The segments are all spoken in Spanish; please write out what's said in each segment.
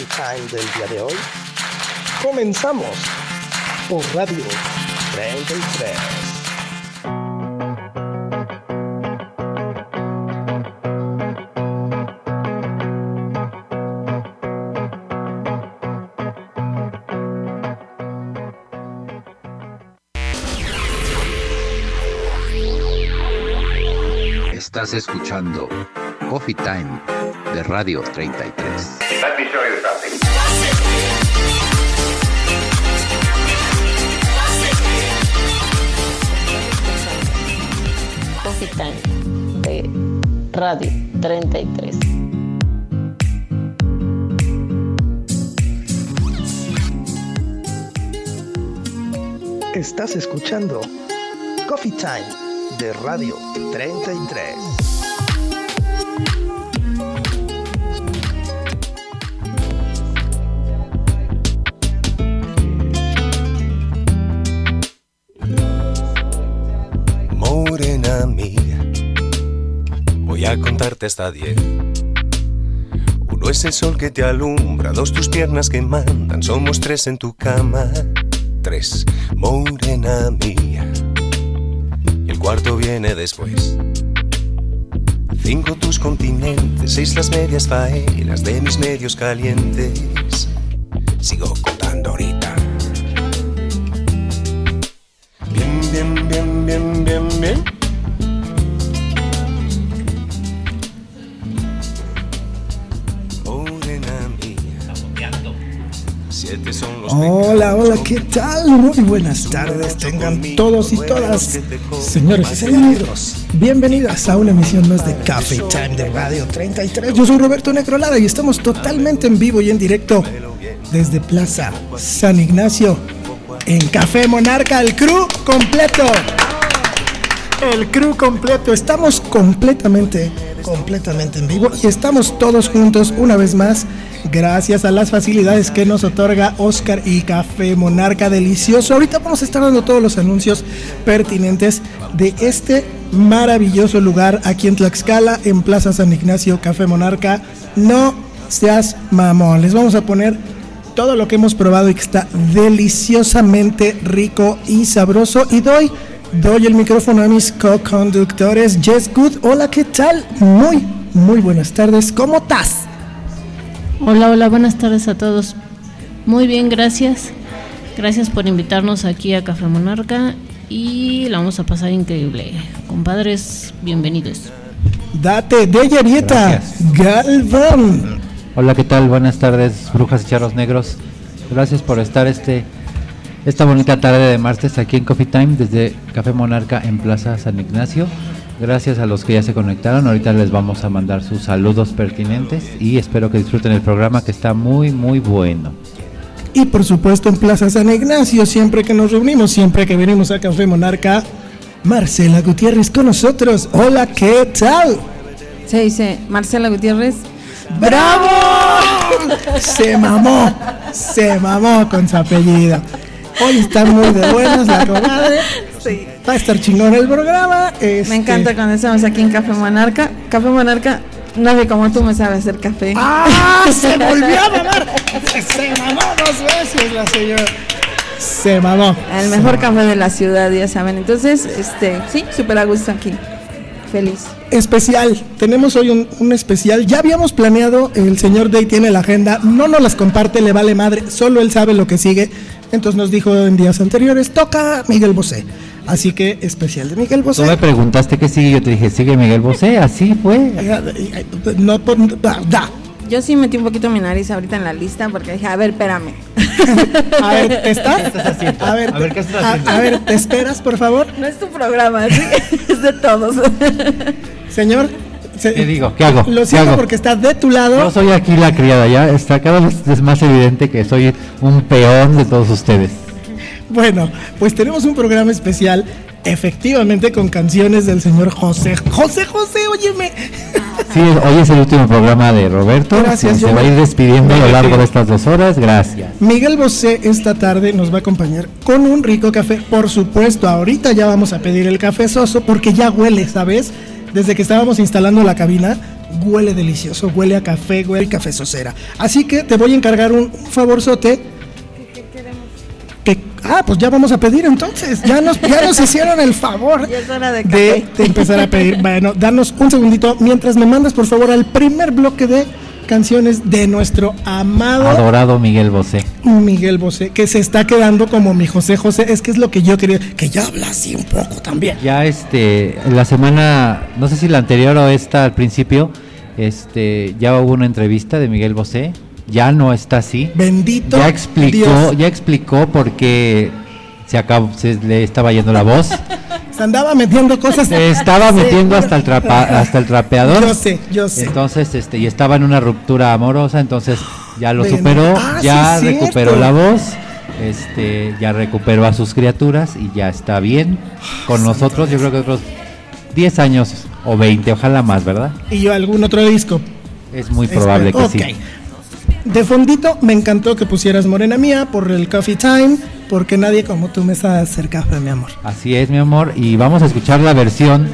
Coffee Time del día de hoy? Comenzamos por Radio 33. Estás escuchando Coffee Time de Radio 33. Let me show you Time de Radio 33. Estás escuchando Coffee Time de Radio 33. Diez. Uno es el sol que te alumbra, dos tus piernas que mandan, somos tres en tu cama. Tres, morena mía, y el cuarto viene después. Cinco tus continentes, seis las medias faenas de mis medios calientes. Sigo tal? Muy buenas tardes, tengan todos y todas, señores y señores, bienvenidas a una emisión más de Café Time de Radio 33. Yo soy Roberto Necrolada y estamos totalmente en vivo y en directo desde Plaza San Ignacio en Café Monarca, el crew completo. El crew completo, estamos completamente, completamente en vivo y estamos todos juntos una vez más gracias a las facilidades que nos otorga Oscar y Café Monarca Delicioso. Ahorita vamos a estar dando todos los anuncios pertinentes de este maravilloso lugar aquí en Tlaxcala, en Plaza San Ignacio, Café Monarca. No seas mamón, les vamos a poner todo lo que hemos probado y que está deliciosamente rico y sabroso. Y doy, doy el micrófono a mis co-conductores. Jess Good, hola, ¿qué tal? Muy, muy buenas tardes. ¿Cómo estás? Hola, hola, buenas tardes a todos. Muy bien, gracias. Gracias por invitarnos aquí a Café Monarca y la vamos a pasar increíble. Compadres, bienvenidos. Date de Yarieta, Galván. Hola, ¿qué tal? Buenas tardes, brujas y charros negros. Gracias por estar este esta bonita tarde de martes aquí en Coffee Time desde Café Monarca en Plaza San Ignacio. Gracias a los que ya se conectaron. Ahorita les vamos a mandar sus saludos pertinentes y espero que disfruten el programa que está muy muy bueno. Y por supuesto en Plaza San Ignacio, siempre que nos reunimos, siempre que venimos a Café Monarca, Marcela Gutiérrez con nosotros. Hola, ¿qué tal? Se dice Marcela Gutiérrez. ¡Bravo! Se mamó, se mamó con su apellido. Hoy está muy de buenas la comadre. Sí. Va a estar chingón el programa. Me este- encanta cuando estamos aquí en Café Monarca. Café Monarca, nadie como tú me sabe hacer café. ¡Ah! ¡Se volvió a mamar! Se mamó dos veces la señora. Se mamó. El mejor café de la ciudad, ya saben. Entonces, este, sí, súper a gusto aquí. Feliz. Especial. Tenemos hoy un, un especial. Ya habíamos planeado, el señor Day tiene la agenda. No nos las comparte, le vale madre. Solo él sabe lo que sigue. Entonces nos dijo en días anteriores, toca Miguel Bosé. Así que especial de Miguel Tú me Bosé. preguntaste qué sigue, yo te dije, sigue Miguel Bosé, así fue. No, pon- da, da. Yo sí metí un poquito mi nariz ahorita en la lista porque dije, a ver, espérame. A ver, ¿te estás? A ver, A ver, ¿qué estás a- haciendo? a ver, ¿te esperas, por favor? No es tu programa, ¿sí? es de todos. Señor. se- ¿Qué digo? ¿Qué hago? Lo ¿Qué siento hago? porque está de tu lado. Yo soy aquí la criada, ya está cada vez es más evidente que soy un peón de todos ustedes. Bueno, pues tenemos un programa especial, efectivamente, con canciones del señor José. José, José, óyeme. Sí, hoy es el último programa de Roberto. Gracias, Se va a ir despidiendo a lo largo de estas dos horas. Gracias. Miguel Bosé esta tarde nos va a acompañar con un rico café. Por supuesto, ahorita ya vamos a pedir el café soso porque ya huele, ¿sabes? Desde que estábamos instalando la cabina, huele delicioso, huele a café, huele a café sosera. Así que te voy a encargar un favorzote. Ah, pues ya vamos a pedir entonces. Ya nos, ya nos hicieron el favor de de empezar a pedir. Bueno, danos un segundito mientras me mandas por favor al primer bloque de canciones de nuestro amado Adorado Miguel Bosé. Miguel Bosé, que se está quedando como mi José José. Es que es lo que yo quería, que ya habla así un poco también. Ya este, la semana, no sé si la anterior o esta al principio, este, ya hubo una entrevista de Miguel Bosé. Ya no está así. Bendito. Ya explicó, Dios. ya explicó por qué se acabó, se le estaba yendo la voz. Se andaba metiendo cosas. Se estaba metiendo hasta el trapa- hasta el trapeador. Yo sé, yo sé. Entonces, este, y estaba en una ruptura amorosa, entonces ya lo superó, Ah, ya sí, cierto. recuperó la voz, este, ya recuperó a sus criaturas y ya está bien con nosotros. Yo creo que otros 10 años o 20, ojalá más, ¿verdad? Y yo algún otro disco. Es muy probable que Espero. sí. De fondito, me encantó que pusieras Morena Mía por el Coffee Time, porque nadie como tú me hacer café, mi amor. Así es, mi amor, y vamos a escuchar la versión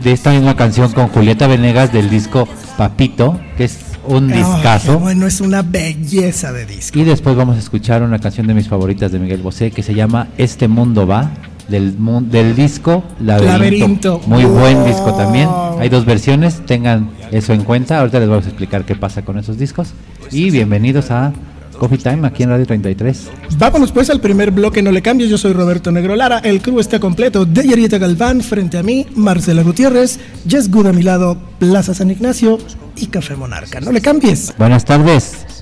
de esta misma canción con Julieta Venegas del disco Papito, que es un Ay, discazo. bueno, es una belleza de disco. Y después vamos a escuchar una canción de mis favoritas de Miguel Bosé que se llama Este Mundo Va, del, del disco Laberinto. Laberinto. Muy buen disco también. Hay dos versiones, tengan eso en cuenta. Ahorita les vamos a explicar qué pasa con esos discos. Y bienvenidos a Coffee Time aquí en Radio 33. Vámonos pues al primer bloque, no le cambies. Yo soy Roberto Negro Lara. El crew está completo. De Yarieta Galván frente a mí, Marcela Gutiérrez, Jess Good a mi lado, Plaza San Ignacio y Café Monarca. No le cambies. Buenas tardes.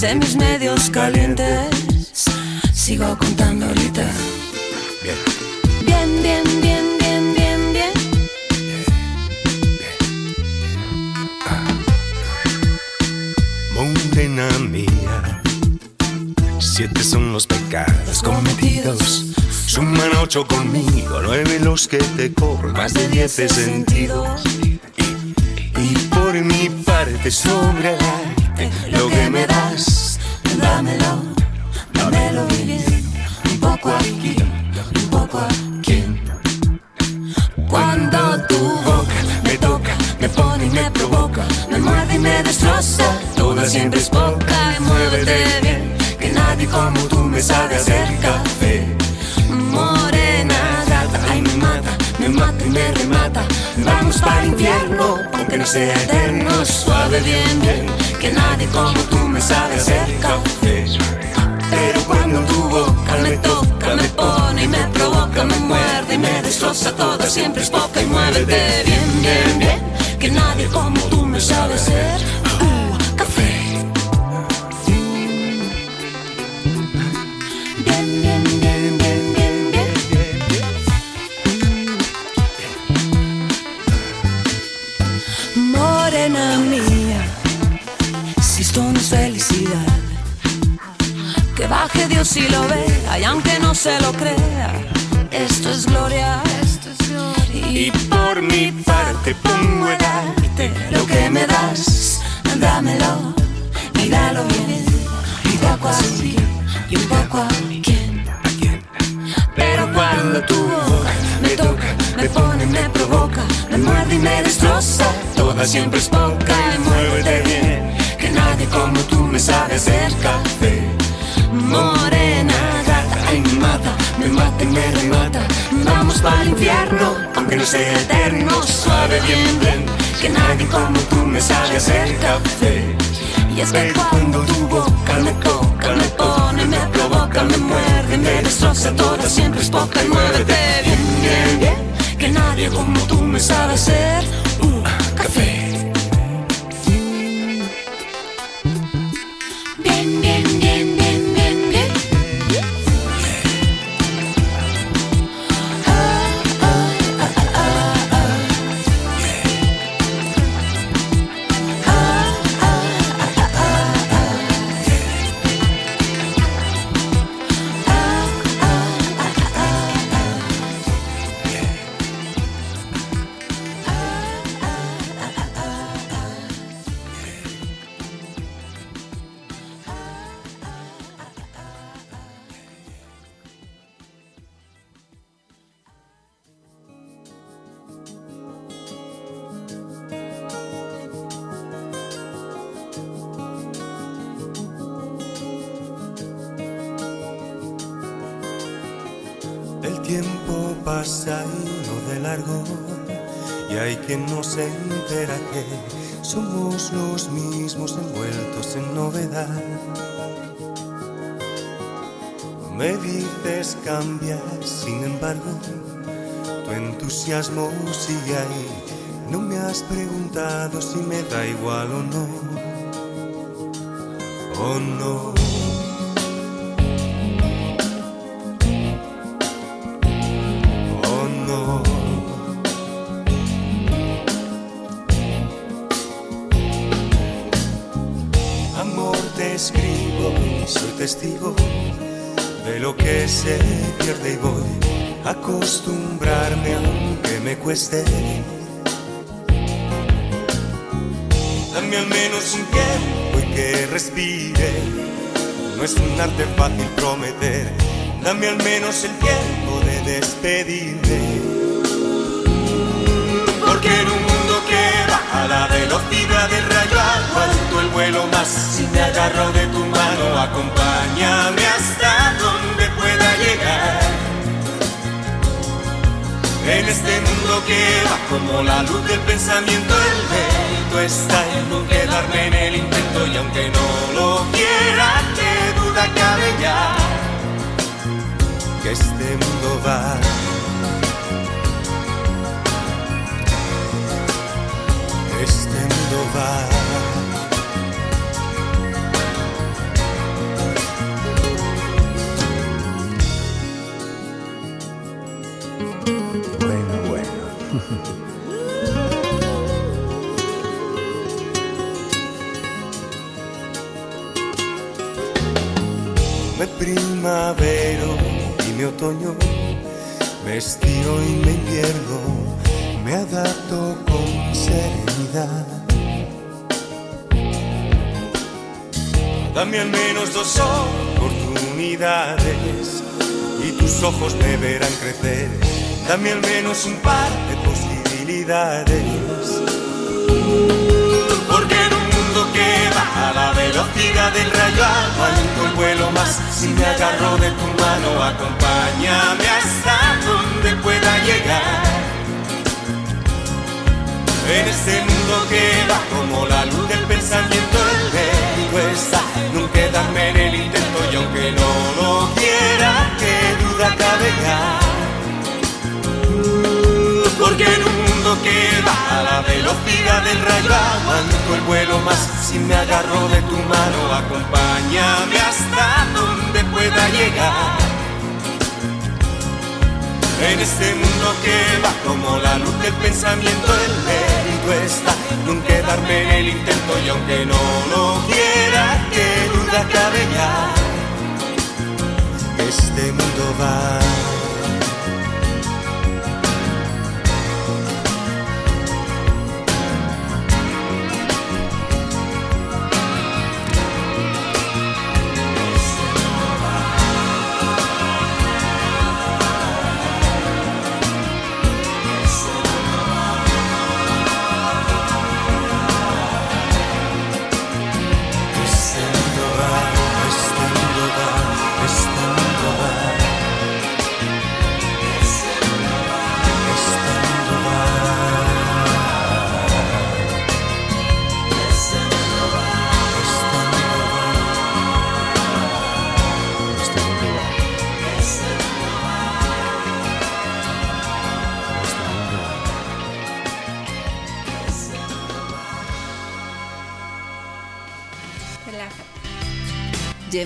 De mis medios calientes. Sigo contando ahorita. Bien. Bien, bien, bien, bien, bien, bien. Morena mía, siete son los pecados cometidos. Suman ocho conmigo, nueve los que te cobro, más de diez he sentido. Y, y por mi parte sobre lo que me das, Dámelo, dámelo bien. Un poco aquí, un poco aquí. Cuando tu boca me toca, me pone y me provoca, me muerde y me destroza. Toda siempre es poca y muévete bien. Que nadie como tú me sabe hacer café. Morena gata, ay me mata, me mata y me remata. Vamos para el infierno, aunque no sea eterno. Suave, bien, bien. Que nadie como tú me sabe hacer café. Pero cuando tu boca me toca, me pone y me provoca, me muerde y me destroza toda, siempre es poca y muévete bien, bien, bien. Que nadie como tú me sabe hacer baje Dios y lo vea, y aunque no se lo crea, esto es gloria, esto es gloria. y por mi parte pongo el arte, lo que me das, dámelo, y dalo bien, y poco aquí, y un poco aquí. Pero cuando tu boca me toca, me pone, me provoca, me muerde y me destroza, toda siempre es poca y muévete bien, que nadie como tú me sabe hacer café. Morena gata, me mata, me mata y me remata. Vamos para el infierno, aunque no sea eterno, suave bien, bien, que nadie como tú me sabe hacer café. Y es que cuando tu boca me toca, me pone, me provoca, me muerde, me destroza toda, siempre es poca y muévete bien, bien, bien, que nadie como tú me sabe hacer un café. Entusiasmo sigue ahí. No me has preguntado si me da igual o no. O no. Oh no. Amor, te escribo, soy testigo de lo que se pierde y voy a acostumbrarme aunque me cueste. Dame al menos un tiempo y que respire. No es un arte fácil prometer. Dame al menos el tiempo de despedirme. Porque en un mundo que va a la velocidad del rayo aguanto el vuelo más. Si me agarro de En este mundo que va como la luz del pensamiento, el mérito está en no quedarme en el intento y aunque no lo quiera, qué duda cabe ya que este mundo va. Este mundo va. Me primavero y mi otoño, me estiro y me invierno, me adapto con serenidad. Dame al menos dos oportunidades y tus ojos me verán crecer. Dame al menos un par de posibilidades. A la velocidad del rayo aguanto el vuelo más. Si me agarro de tu mano, acompáñame hasta donde pueda llegar. En este mundo que va como la luz del pensamiento, el mérito está no quedarme en el intento y aunque no lo quiera, qué duda cabe ya. Porque en un mundo que va a la velocidad del rayo aguanto el vuelo más. Si me agarro de tu mano, acompáñame hasta donde pueda llegar. En este mundo que va como la luz del pensamiento, el mérito está en no quedarme en el intento y aunque no lo quiera, qué duda cabe ya. Este mundo va.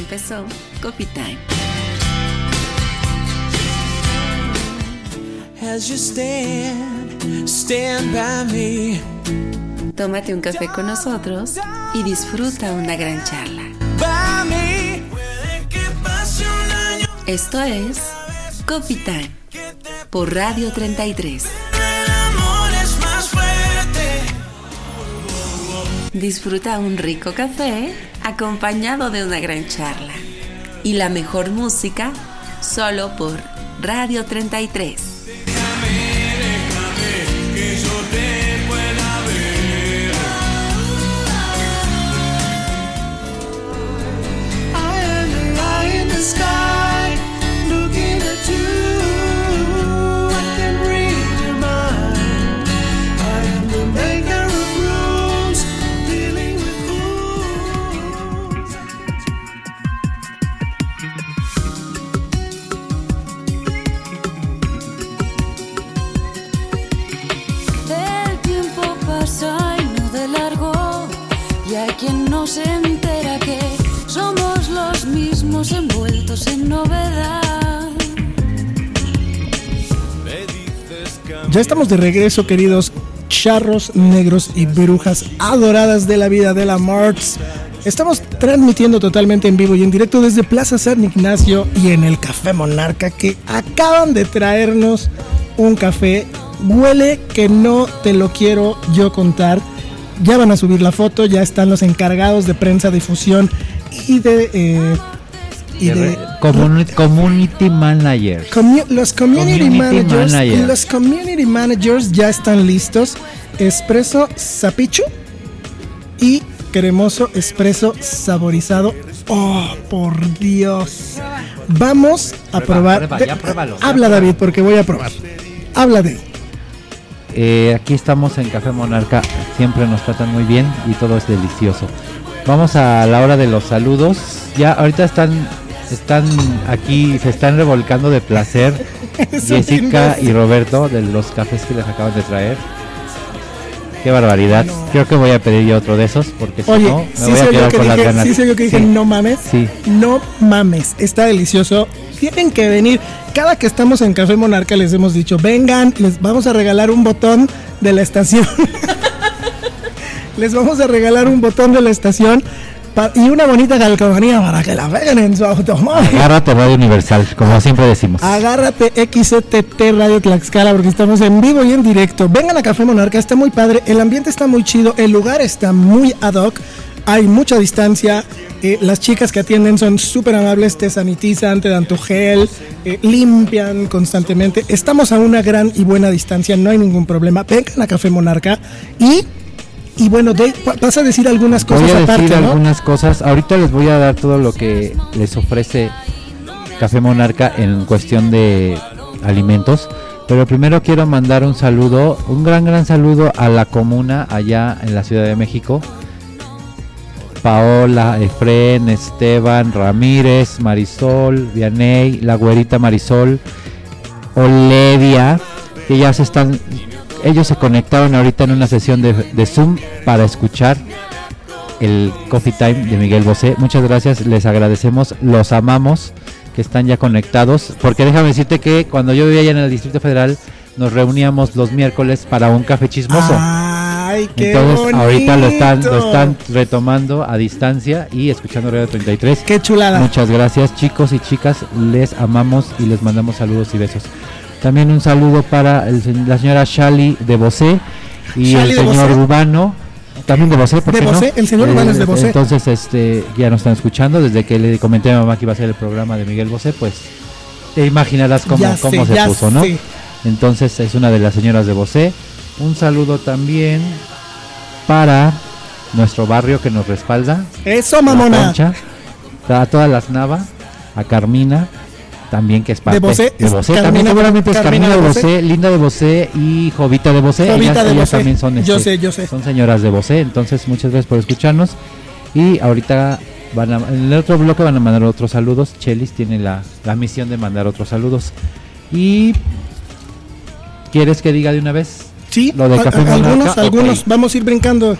Empezó Coffee Time. As you stand, stand by me. Tómate un café con nosotros y disfruta una gran charla. Esto es Coffee Time por Radio 33. El amor es más fuerte. Disfruta un rico café acompañado de una gran charla. Y la mejor música solo por Radio 33. Quien no se entera que somos los mismos envueltos en novedad. Ya estamos de regreso, queridos charros negros y brujas adoradas de la vida de la Marts. Estamos transmitiendo totalmente en vivo y en directo desde Plaza San Ignacio y en el Café Monarca que acaban de traernos un café. Huele que no te lo quiero yo contar. Ya van a subir la foto, ya están los encargados de prensa, difusión y de... eh, y de Community, community managers. Los community, Community managers, managers. los community managers ya están listos. Espresso Zapichu y cremoso espresso saborizado. Oh, por Dios. Vamos a Prueba, probar. prueba, ya pruébalo, ya Habla David porque voy a probar. Habla de. Eh, aquí estamos en Café Monarca, siempre nos tratan muy bien y todo es delicioso. Vamos a la hora de los saludos. Ya ahorita están están aquí, se están revolcando de placer Jessica y Roberto de los cafés que les acaban de traer. Qué barbaridad. Creo que voy a pedir yo otro de esos porque si Oye, no me sí voy a quedar que con las dije, ganas. sí se oyó que dije Sí. no mames. Sí. No mames, está delicioso. Tienen que venir. Cada que estamos en Café Monarca les hemos dicho, vengan, les vamos a regalar un botón de la estación. les vamos a regalar un botón de la estación y una bonita calcomanía para que la peguen en su automóvil. Agárrate Radio Universal, como siempre decimos. Agárrate XTT Radio Tlaxcala porque estamos en vivo y en directo. Vengan a Café Monarca, está muy padre, el ambiente está muy chido, el lugar está muy ad hoc, hay mucha distancia, eh, las chicas que atienden son súper amables, te sanitizan, te dan tu gel, eh, limpian constantemente. Estamos a una gran y buena distancia, no hay ningún problema. Vengan a Café Monarca y, y bueno, pa- vas a decir algunas Voy cosas a decir aparte, ¿no? algunas cosas. Ahorita les voy a dar todo lo que les ofrece Café Monarca en cuestión de alimentos. Pero primero quiero mandar un saludo, un gran, gran saludo a la comuna allá en la Ciudad de México. Paola, Efren, Esteban, Ramírez, Marisol, Vianey, la güerita Marisol, Olevia, que ya se están, ellos se conectaron ahorita en una sesión de, de Zoom para escuchar el Coffee Time de Miguel Bosé. Muchas gracias, les agradecemos, los amamos, que están ya conectados, porque déjame decirte que cuando yo vivía allá en el Distrito Federal, nos reuníamos los miércoles para un café chismoso. Ay, qué Entonces ahorita lo están, lo están retomando a distancia y escuchando Radio 33. Qué chulada. Muchas gracias chicos y chicas, les amamos y les mandamos saludos y besos. También un saludo para el la señora Shali de Bosé y el señor Bosé. Urbano. También de Bosé, ¿por De qué no? Bosé, el señor Urbano es de Bosé. Entonces, este, ya nos están escuchando. Desde que le comenté a mi mamá que iba a ser el programa de Miguel Bosé, pues te imaginarás cómo, Ya cómo sé, se puso, ¿no? sé. Entonces es una de las señoras de Bosé. Un saludo también para nuestro barrio que nos respalda. Eso, mamona. Concha, a todas las Nava, a Carmina, también que es parte De Bosé, es también Carmina- seguramente es Carmina Carmina de de Bosé, Bosé. Linda de Bosé y Jovita de Bosé. Jovita ellas, de ellas Bosé. también son, Yo este, sé, yo sé. son señoras de Bosé, entonces muchas gracias por escucharnos. Y ahorita van a, en el otro bloque van a mandar otros saludos. Chelis tiene la, la misión de mandar otros saludos. Y ¿quieres que diga de una vez? Sí, Lo de Café a- Monarca. algunos, algunos, vamos a ir brincando.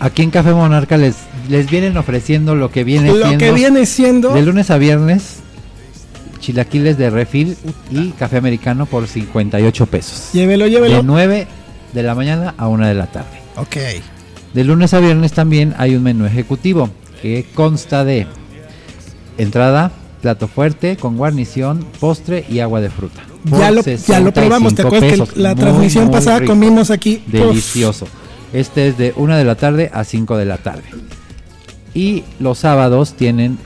Aquí en Café Monarca les les vienen ofreciendo lo que viene Lo siendo que viene siendo. de lunes a viernes chilaquiles de refil y café americano por 58 pesos. Llévelo, llévelo. De 9 de la mañana a 1 de la tarde. Ok. De lunes a viernes también hay un menú ejecutivo que consta de entrada, plato fuerte con guarnición, postre y agua de fruta. Por Ya lo, ya lo probamos, ¿te 65 acuerdas que la Muy, transmisión muy pasada rico. comimos aquí? Uf. Delicioso. Este es de 1 de la tarde a 5 de la tarde. Y los sábados tienen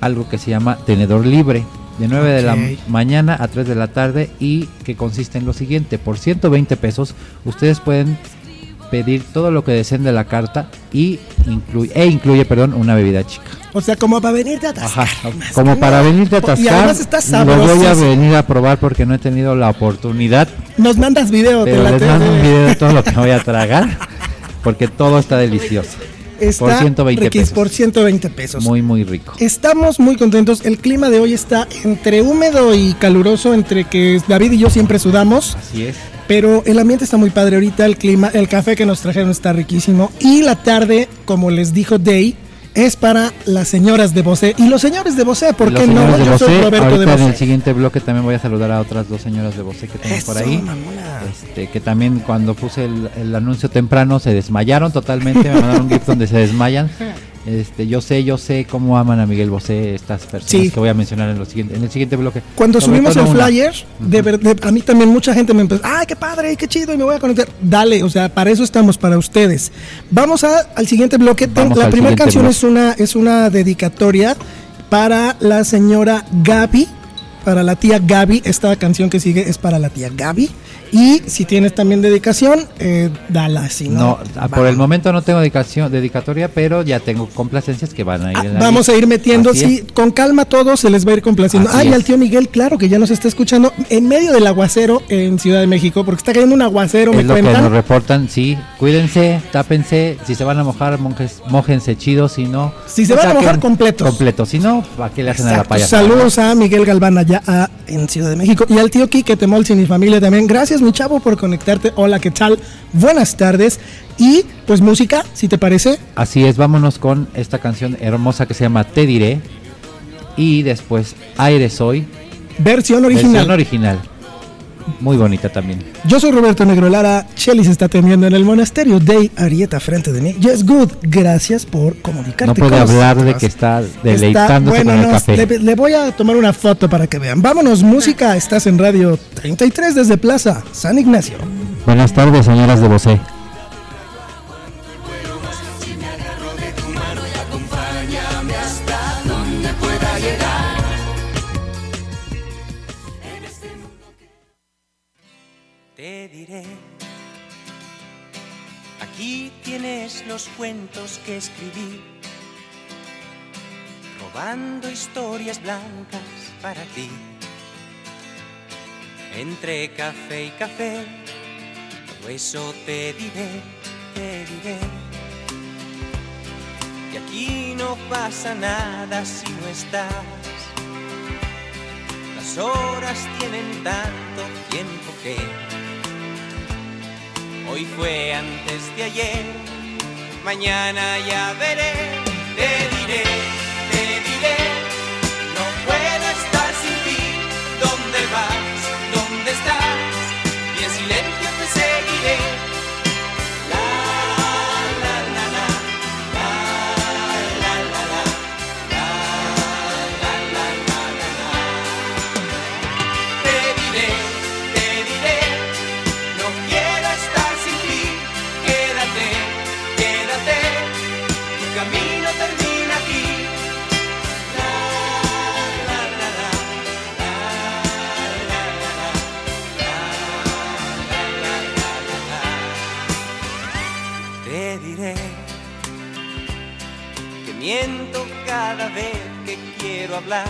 algo que se llama tenedor libre. De 9 de la mañana a 3 de la tarde y que consiste en lo siguiente. Por 120 pesos ustedes pueden pedir todo lo que deseen de la carta y incluye, e incluye perdón, una bebida chica. O sea, como para venirte a atascar. Ajá, como para venirte a Y atascar, además está lo voy a venir a probar porque no he tenido la oportunidad Nos mandas video, te pero la les mando un video de todo lo que voy a tragar porque todo está delicioso. Está por 120 riquís, pesos. por 120 pesos. Muy, muy rico. Estamos muy contentos. El clima de hoy está entre húmedo y caluroso, entre que David y yo siempre sudamos. Así es. Pero el ambiente está muy padre ahorita, el clima, el café que nos trajeron está riquísimo. Y la tarde, como les dijo Day, es para las señoras de Bosé. Y los señores de Bosé, ¿por qué no? Yo soy Bosé, Roberto de en el siguiente bloque también voy a saludar a otras dos señoras de Bosé que tengo por ahí. Este, que también cuando puse el, el anuncio temprano se desmayaron totalmente, me mandaron un GIF donde se desmayan. Este, yo sé, yo sé cómo aman a Miguel Bosé estas personas Sí. que voy a mencionar en, lo siguiente, en el siguiente bloque. Cuando Sobre subimos el una. flyer, de a mí también mucha gente me empezó, ¡ay, qué padre, qué chido! Y me voy a conectar. Dale, o sea, para eso estamos, para ustedes. Vamos a, al siguiente bloque. Vamos la primera canción bloque. es una, es una dedicatoria para la señora Gaby, para la tía Gaby. Esta canción que sigue es para la tía Gaby. Y si tienes también dedicación, eh, dala. Si no, No, ah, por el momento no tengo dedicación, dedicatoria, pero ya tengo complacencias que van a ir en la Ah, Vamos a ir metiendo, Así sí, con calma todo, se les va a ir complaciendo. Así Ay, al tío Miguel, claro que ya nos está escuchando en medio del aguacero en Ciudad de México, porque está cayendo un aguacero, Es me lo que nos reportan, sí. Cuídense, tápense. Si se van a mojar, monjes, mójense chido. Si no, Si se pues van a mojar, completos. Completos. Si no, ¿para qué le hacen a la payasa? Saludos a Miguel Galván allá a- en Ciudad de México y al tío Quique Temolsi y mi familia también. Gracias, mi chavo, por conectarte. Hola, ¿qué tal? Buenas tardes. Y pues música, si te parece. Así es, vámonos con esta canción hermosa que se llama Te diré. Y después Aire Soy. Versión original. Versión original. Muy bonita también. Yo soy Roberto Negro Lara. Shelly se está atendiendo en el monasterio de Arieta frente de mí. Yes, good. Gracias por comunicarte. No puede hablar de que está Está- deleitándose bueno, con el café. Le, le voy a tomar una foto para que vean. Vámonos, música. Estás en Radio 33 desde Plaza San Ignacio. Buenas tardes, señoras de Bosé. Aquí tienes los cuentos que escribí, robando historias blancas para ti. Entre café y café, todo eso te diré, te diré. Y aquí no pasa nada si no estás. Las horas tienen tanto tiempo que hoy fue antes de ayer, mañana ya veré, te diré, cada vez que quiero hablar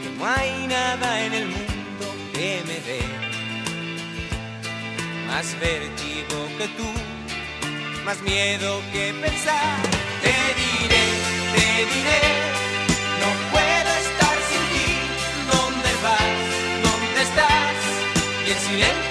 que no hay nada en el mundo que me dé más vértigo que tú, más miedo que pensar. Te diré, te diré, no puedo estar sin ti. ¿Dónde vas? ¿Dónde estás? Y en silencio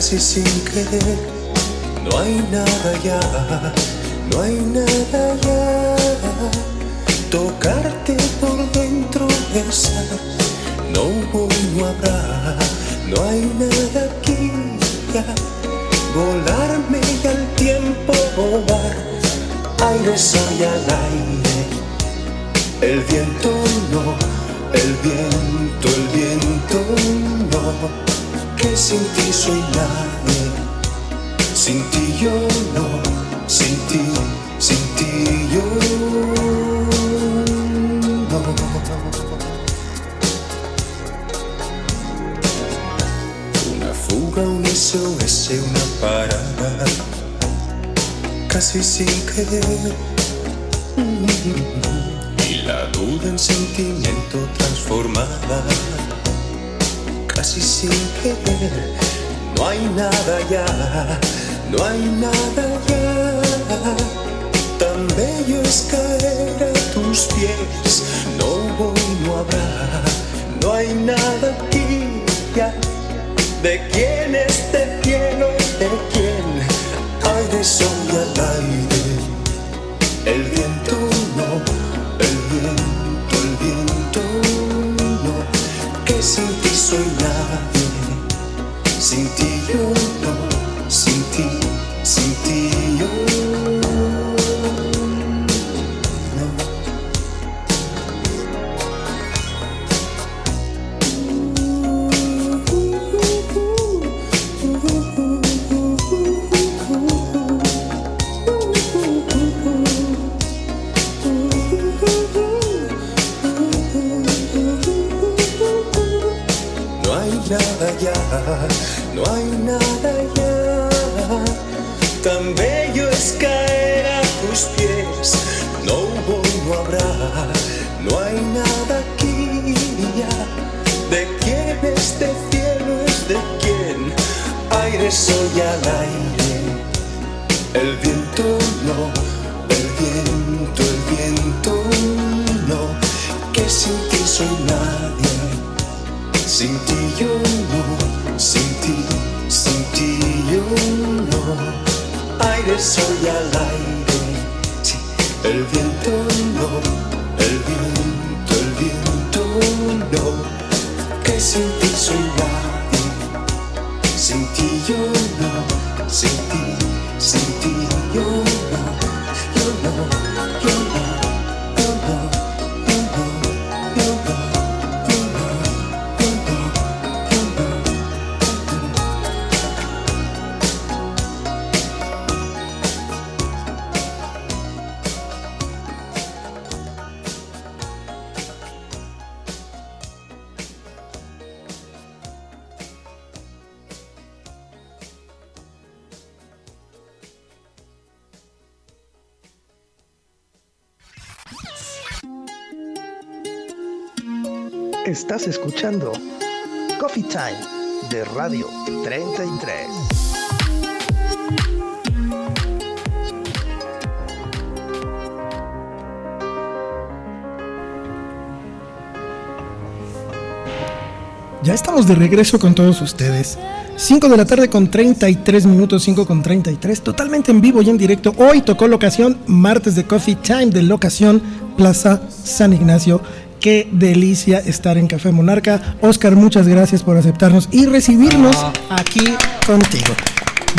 Casi sin querer, no hay nada ya, no hay nada ya. Tocarte por dentro, besar, no hubo no habrá, no hay nada aquí ya. Volarme y al tiempo volar, aire soy al aire, el viento no, el viento, el viento no, que sin ti soy nadie, sin ti yo no, sin ti, sin ti yo no. Una fuga, un SOS, una parada, casi sin querer. Y la duda en sentimiento transformada, casi sin querer. No hay nada ya, no hay nada ya. Tan bello es caer a tus pies, no hubo y no habrá, no hay nada aquí ya. ¿De quién este cielo y de quién? Aire soy al aire, el viento no, el viento, el viento no, que sin ti soy sin ti yo estamos de regreso con todos ustedes. 5 de la tarde con 33 minutos, 5 con 33, totalmente en vivo y en directo. Hoy tocó locación, martes de Coffee Time de locación Plaza San Ignacio. Qué delicia estar en Café Monarca. Oscar, muchas gracias por aceptarnos y recibirnos aquí contigo.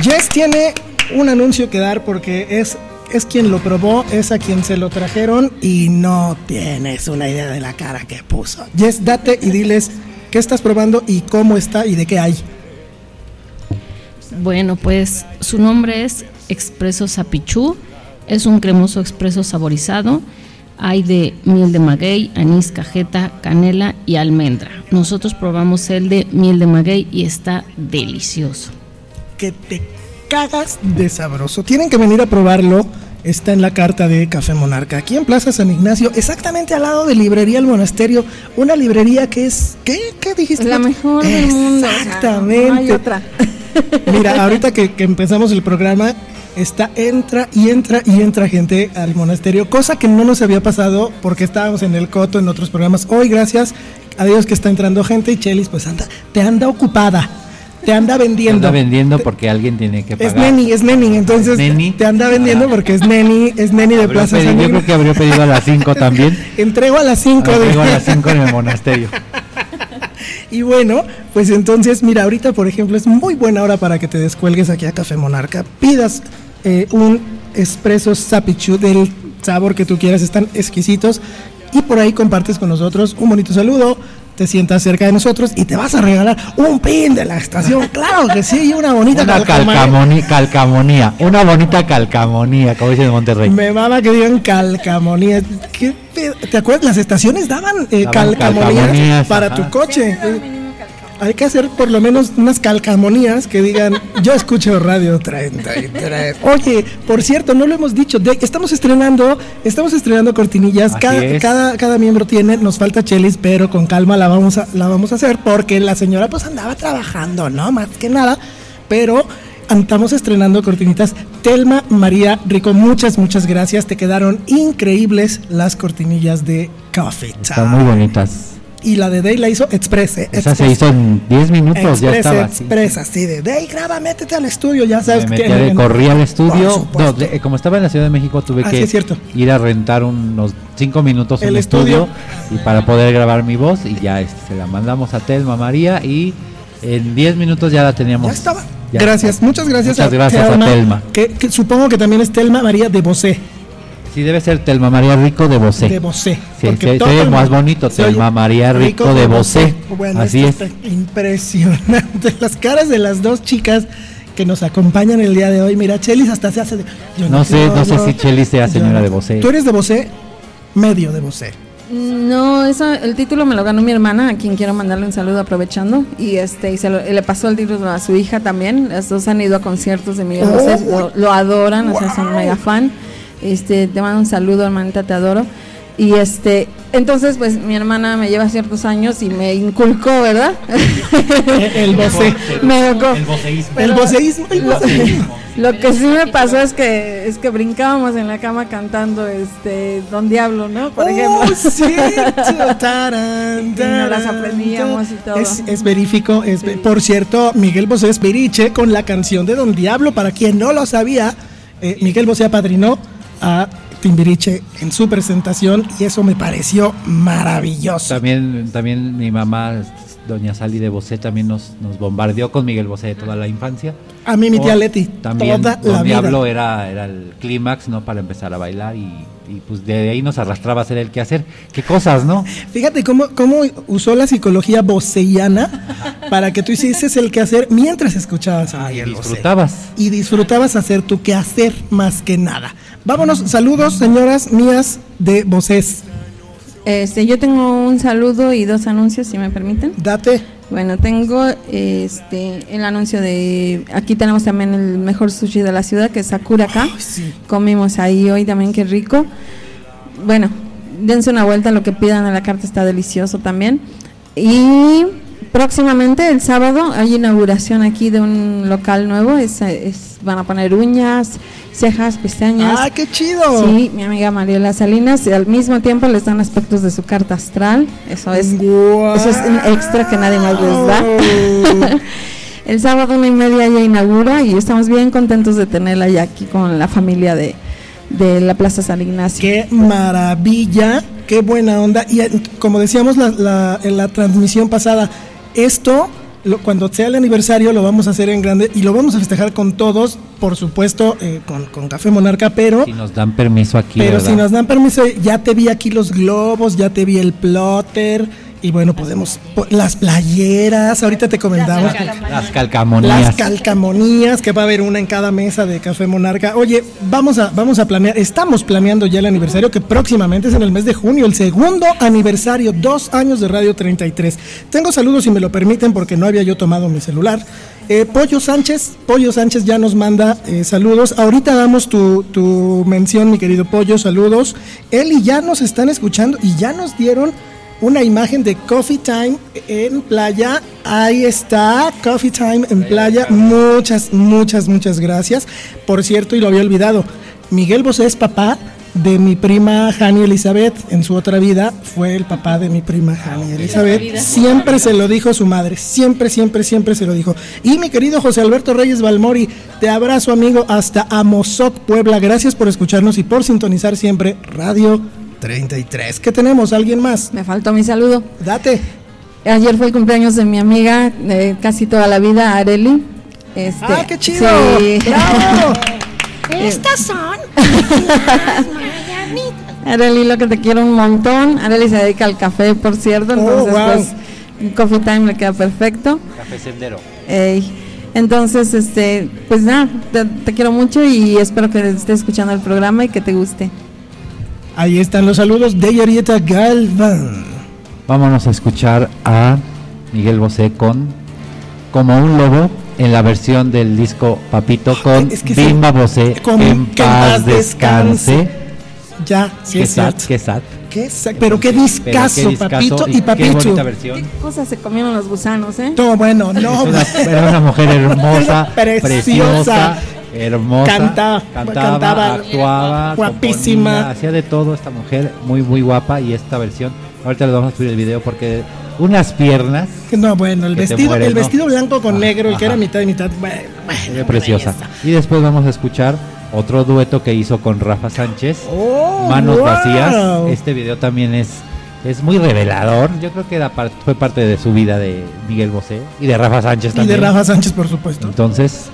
Jess tiene un anuncio que dar porque es, es quien lo probó, es a quien se lo trajeron y no tienes una idea de la cara que puso. Jess, date y diles qué estás probando y cómo está y de qué hay. Bueno, pues su nombre es Expreso Sapichú. Es un cremoso expreso saborizado. Hay de miel de maguey, anís, cajeta, canela y almendra. Nosotros probamos el de miel de maguey y está delicioso. Que te cagas de sabroso. Tienen que venir a probarlo. Está en la carta de Café Monarca, aquí en Plaza San Ignacio, exactamente al lado de Librería El Monasterio, una librería que es, ¿qué, qué dijiste? La mejor del mundo. Exactamente. No hay otra. Mira, ahorita que, que empezamos el programa, está entra y entra y entra gente al monasterio, cosa que no nos había pasado porque estábamos en el coto en otros programas. Hoy gracias a Dios que está entrando gente y Chelis pues anda, te anda ocupada. Te anda vendiendo. Anda vendiendo porque alguien tiene que pagar. Es Neni, es Neni, entonces Neni. te anda vendiendo porque es Neni, es Neni de Plaza pedido- San yo creo que habría pedido a las 5 también. Entrego a las 5 Entrego a las 5 en el monasterio. Y bueno, pues entonces, mira, ahorita por ejemplo es muy buena hora para que te descuelgues aquí a Café Monarca, pidas eh, un espresso sapichu del sabor que tú quieras, están exquisitos y por ahí compartes con nosotros un bonito saludo, te sientas cerca de nosotros y te vas a regalar un pin de la estación, claro que sí, y una bonita Una calcamonía. Una bonita calcamonía, como dicen en Monterrey. Me mama que digan calcamonía. ¿Qué pedo? ¿Te acuerdas? Las estaciones daban, eh, Daban calcamonías calcamonías, para ajá. tu coche. Hay que hacer por lo menos unas calcamonías que digan, yo escucho Radio 33. Oye, por cierto, no lo hemos dicho, de- estamos estrenando, estamos estrenando cortinillas, cada, cada, cada miembro tiene, nos falta Chelis, pero con calma la vamos a, la vamos a hacer porque la señora pues andaba trabajando, ¿no? Más que nada, pero estamos estrenando cortinitas. Telma María Rico, muchas, muchas gracias, te quedaron increíbles las cortinillas de Coffee Están Time. muy bonitas. Y la de Day la hizo Express, ¿eh? Esa se Express. hizo en 10 minutos, ya estaba. así. Express, así de Day, graba, métete al estudio, ya sabes Me que. metí, corrí al estudio. No, de- como estaba en la Ciudad de México, tuve Ah, que ir a rentar unos 5 minutos en El estudio, estudio. y para poder grabar mi voz. Y ya este, se la mandamos a Telma María. Y en 10 minutos ya la teníamos. Ya estaba. Ya gracias, está. muchas gracias, Muchas gracias a Telma. Que, que supongo que también es Telma María de Bosé. Sí, debe ser Telma María Rico de Bosé. De Bosé. Sí, porque se, ve más bonito, Telma María Rico, de Bosé. Bueno, Así es. impresionante. Las caras de las dos chicas que nos acompañan el día de hoy. Mira, Chelis hasta se hace de. yo No sé, quiero, no sé yo- si Cheli sea señora no- de Bosé. ¿Tú eres de Bosé? Medio de Bosé. No, eso, el título me lo ganó mi hermana, a quien quiero mandarle un saludo aprovechando. Y este y se lo- y le pasó el título a su hija también. Las dos han ido a conciertos de Miguel Oh, Bosé, lo, lo adoran, o sea, son mega fan. Este, te mando un saludo, hermanita, te adoro. Y este, entonces, pues mi hermana me lleva ciertos años y me inculcó, ¿verdad? El Bosé. me educó. El boceísmo. El boceísmo. el boceísmo. Lo que sí me pasó es que es que brincábamos en la cama cantando este Don Diablo, ¿no? Por ejemplo. Oh, cierto. Tarán, Y nos las aprendíamos y todo. Es, es verífico. Es, Por cierto, Miguel Bosé es Beriche con la canción de Don Diablo. Para quien no lo sabía, eh, Miguel Bosé apadrinó a Timbiriche en su presentación y eso me pareció maravilloso. También, también mi mamá, doña Sally de Bosé, también nos, nos bombardeó con Miguel Bosé de toda la infancia. A mí mi tía Leti, También toda la vida. Diablo era, era el clímax, ¿no? Para empezar a bailar y, y, pues de ahí nos arrastraba a hacer el quehacer. Qué cosas, ¿no? Fíjate cómo, cómo usó la psicología boseiana para que tú hicieses el quehacer mientras escuchabas a Miguel Bosé. Disfrutabas. y disfrutabas hacer tu quehacer más que nada. Vámonos, saludos señoras mías de Bosés. Este, yo tengo un saludo y dos anuncios, si me permiten. Date. Bueno, tengo este el anuncio de aquí tenemos también el mejor sushi de la ciudad que es Sakura acá. Comimos ahí hoy también, qué rico. Bueno, dense una vuelta, lo que pidan a la carta está delicioso también. Y próximamente el sábado hay inauguración aquí de un local nuevo, es, es- van a poner uñas, cejas, pestañas. ¡Ah, qué chido! Sí, mi amiga Mariela Salinas y al mismo tiempo les dan aspectos de su carta astral. Eso es, eso es un extra que nadie más les da. El sábado una y media ya inaugura y estamos bien contentos de tenerla ya aquí con la familia de, de la Plaza San Ignacio. ¡Qué maravilla! ¡Qué buena onda! Y eh, como decíamos la- la- en la transmisión pasada, esto, lo- cuando sea el aniversario, lo vamos a hacer en grande y lo vamos a festejar con todos, por supuesto, eh, con, con Café Monarca, pero... Si nos dan permiso aquí, Pero ¿verdad? si nos dan permiso, ya te vi aquí los globos, ya te vi el plotter y bueno, podemos po- las playeras, ahorita te comentamos Las calcamonías. las calcamonías que va a haber una en cada mesa de Café Monarca. Oye, vamos a vamos a planear, estamos planeando ya el aniversario que próximamente es en el mes de junio, el segundo aniversario, dos años de Radio 33. Tengo saludos si me lo permiten porque no había yo tomado mi celular. Eh, Pollo Sánchez, Pollo Sánchez ya nos manda eh, saludos. Ahorita damos tu, tu mención, mi querido Pollo, saludos. Él y ya nos están escuchando y ya nos dieron una imagen de Coffee Time en playa. Ahí está, Coffee Time en playa. Muchas, muchas, muchas gracias. Por cierto, y lo había olvidado, Miguel Bosé es papá de mi prima Hani Elizabeth. En su otra vida fue el papá de mi prima Hani Elizabeth. Siempre se lo dijo su madre. Siempre, siempre, siempre se lo dijo. Y mi querido José Alberto Reyes Balmori, te abrazo, amigo, hasta Amozoc, Puebla. Gracias por escucharnos y por sintonizar siempre Radio 33. ¿Qué tenemos? ¿Alguien más? Me faltó mi saludo. Date. Ayer fue el cumpleaños de mi amiga de casi toda la vida, Areli. Este, ¡Ah, qué chido! sí. ¡Bravo! Estas son Areli, lo que te quiero un montón. Areli se dedica al café, por cierto. Entonces, wow. pues, un coffee time le queda perfecto. Café Sendero. Ey, entonces, este, pues nada, te, te quiero mucho y espero que estés escuchando el programa y que te guste. Ahí están los saludos de Yarieta Galvan. Vámonos a escuchar a Miguel Bosé con Como un lobo en la versión del disco Papito con es que sí, Bimba Bosé con- en que paz descanse. descanse. Ya, sí Qué es sad, qué sad. Qué sa- pero qué discazo, Pero qué discazo papito y Qué papichu. bonita versión. Cosas se comieron los gusanos, ¿eh? No, bueno, no. Era una, mujer hermosa, Preciosa. preciosa, hermosa. Canta- cantaba, cantaba actuaba, guapísima. componía, hacía de todo esta mujer, muy, muy guapa. Y esta versión, ahorita les vamos a subir el video porque unas piernas, No, bueno, el vestido, mueres, el ¿no? vestido blanco con Ah, negro, el que era mitad y mitad. Bueno, bueno, preciosa. Y después vamos a escuchar otro dueto que hizo con Rafa Sánchez, Oh, Manos wow. Vacías. Este video también es, es muy revelador. Yo creo que era par- fue parte de su vida de Miguel Bosé y de Rafa Sánchez Y también. de Rafa Sánchez, por supuesto. Entonces,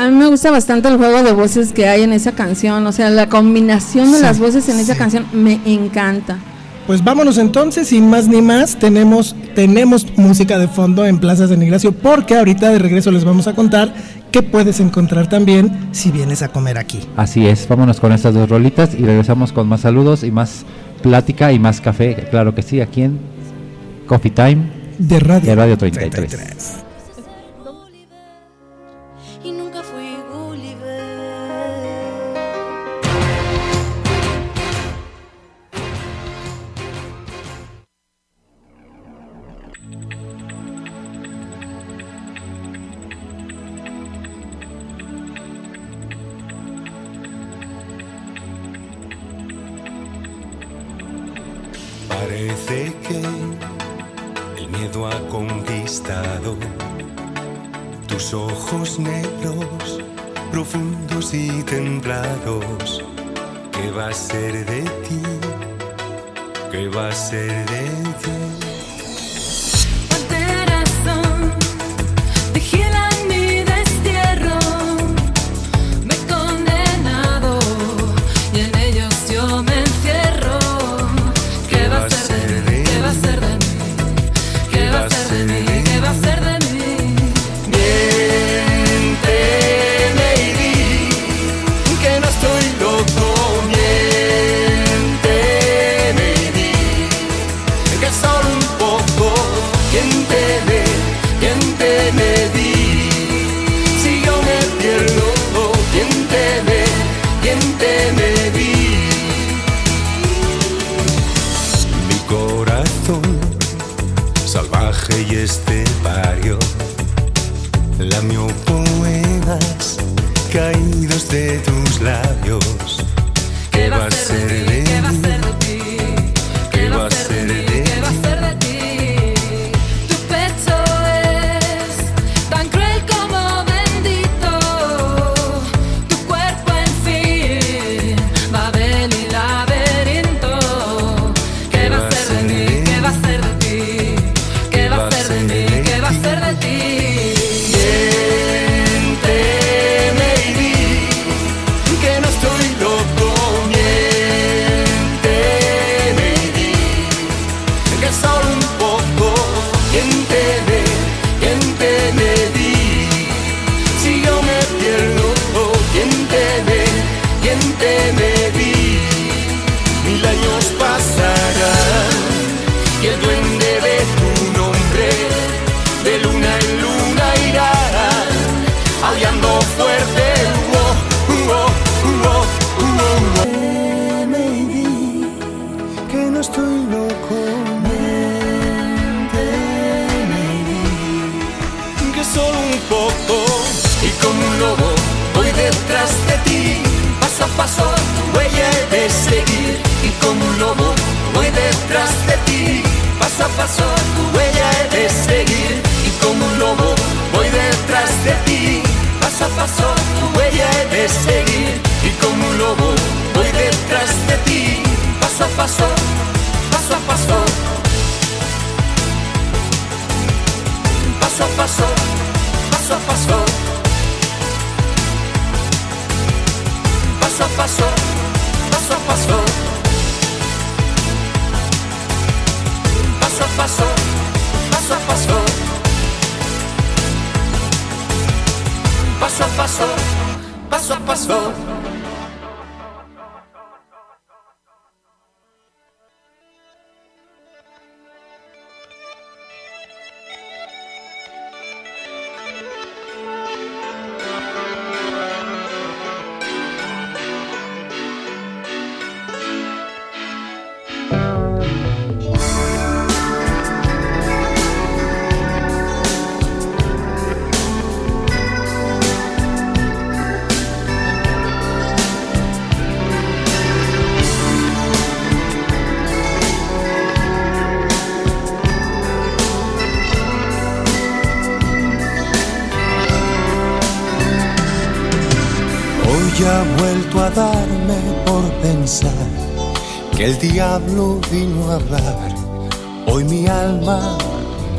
a mí me gusta bastante el juego de voces que hay en esa canción, o sea, la combinación de las voces en esa canción me encanta. Pues vámonos entonces, sin más ni más, tenemos, tenemos música de fondo en Plazas de Ignacio, porque ahorita de regreso les vamos a contar qué puedes encontrar también si vienes a comer aquí. Así es, vámonos con estas dos rolitas y regresamos con más saludos y más plática y más café, claro que sí, aquí en Coffee Time de Radio, de Radio 33. Huella he de seguir y como un lobo voy detrás de ti. Paso a paso, paso a paso. Paso a paso, paso a paso. Paso a paso, paso a paso. Paso a paso, paso a paso. Paso a paso, paso a paso. El diablo vino a hablar. Hoy mi alma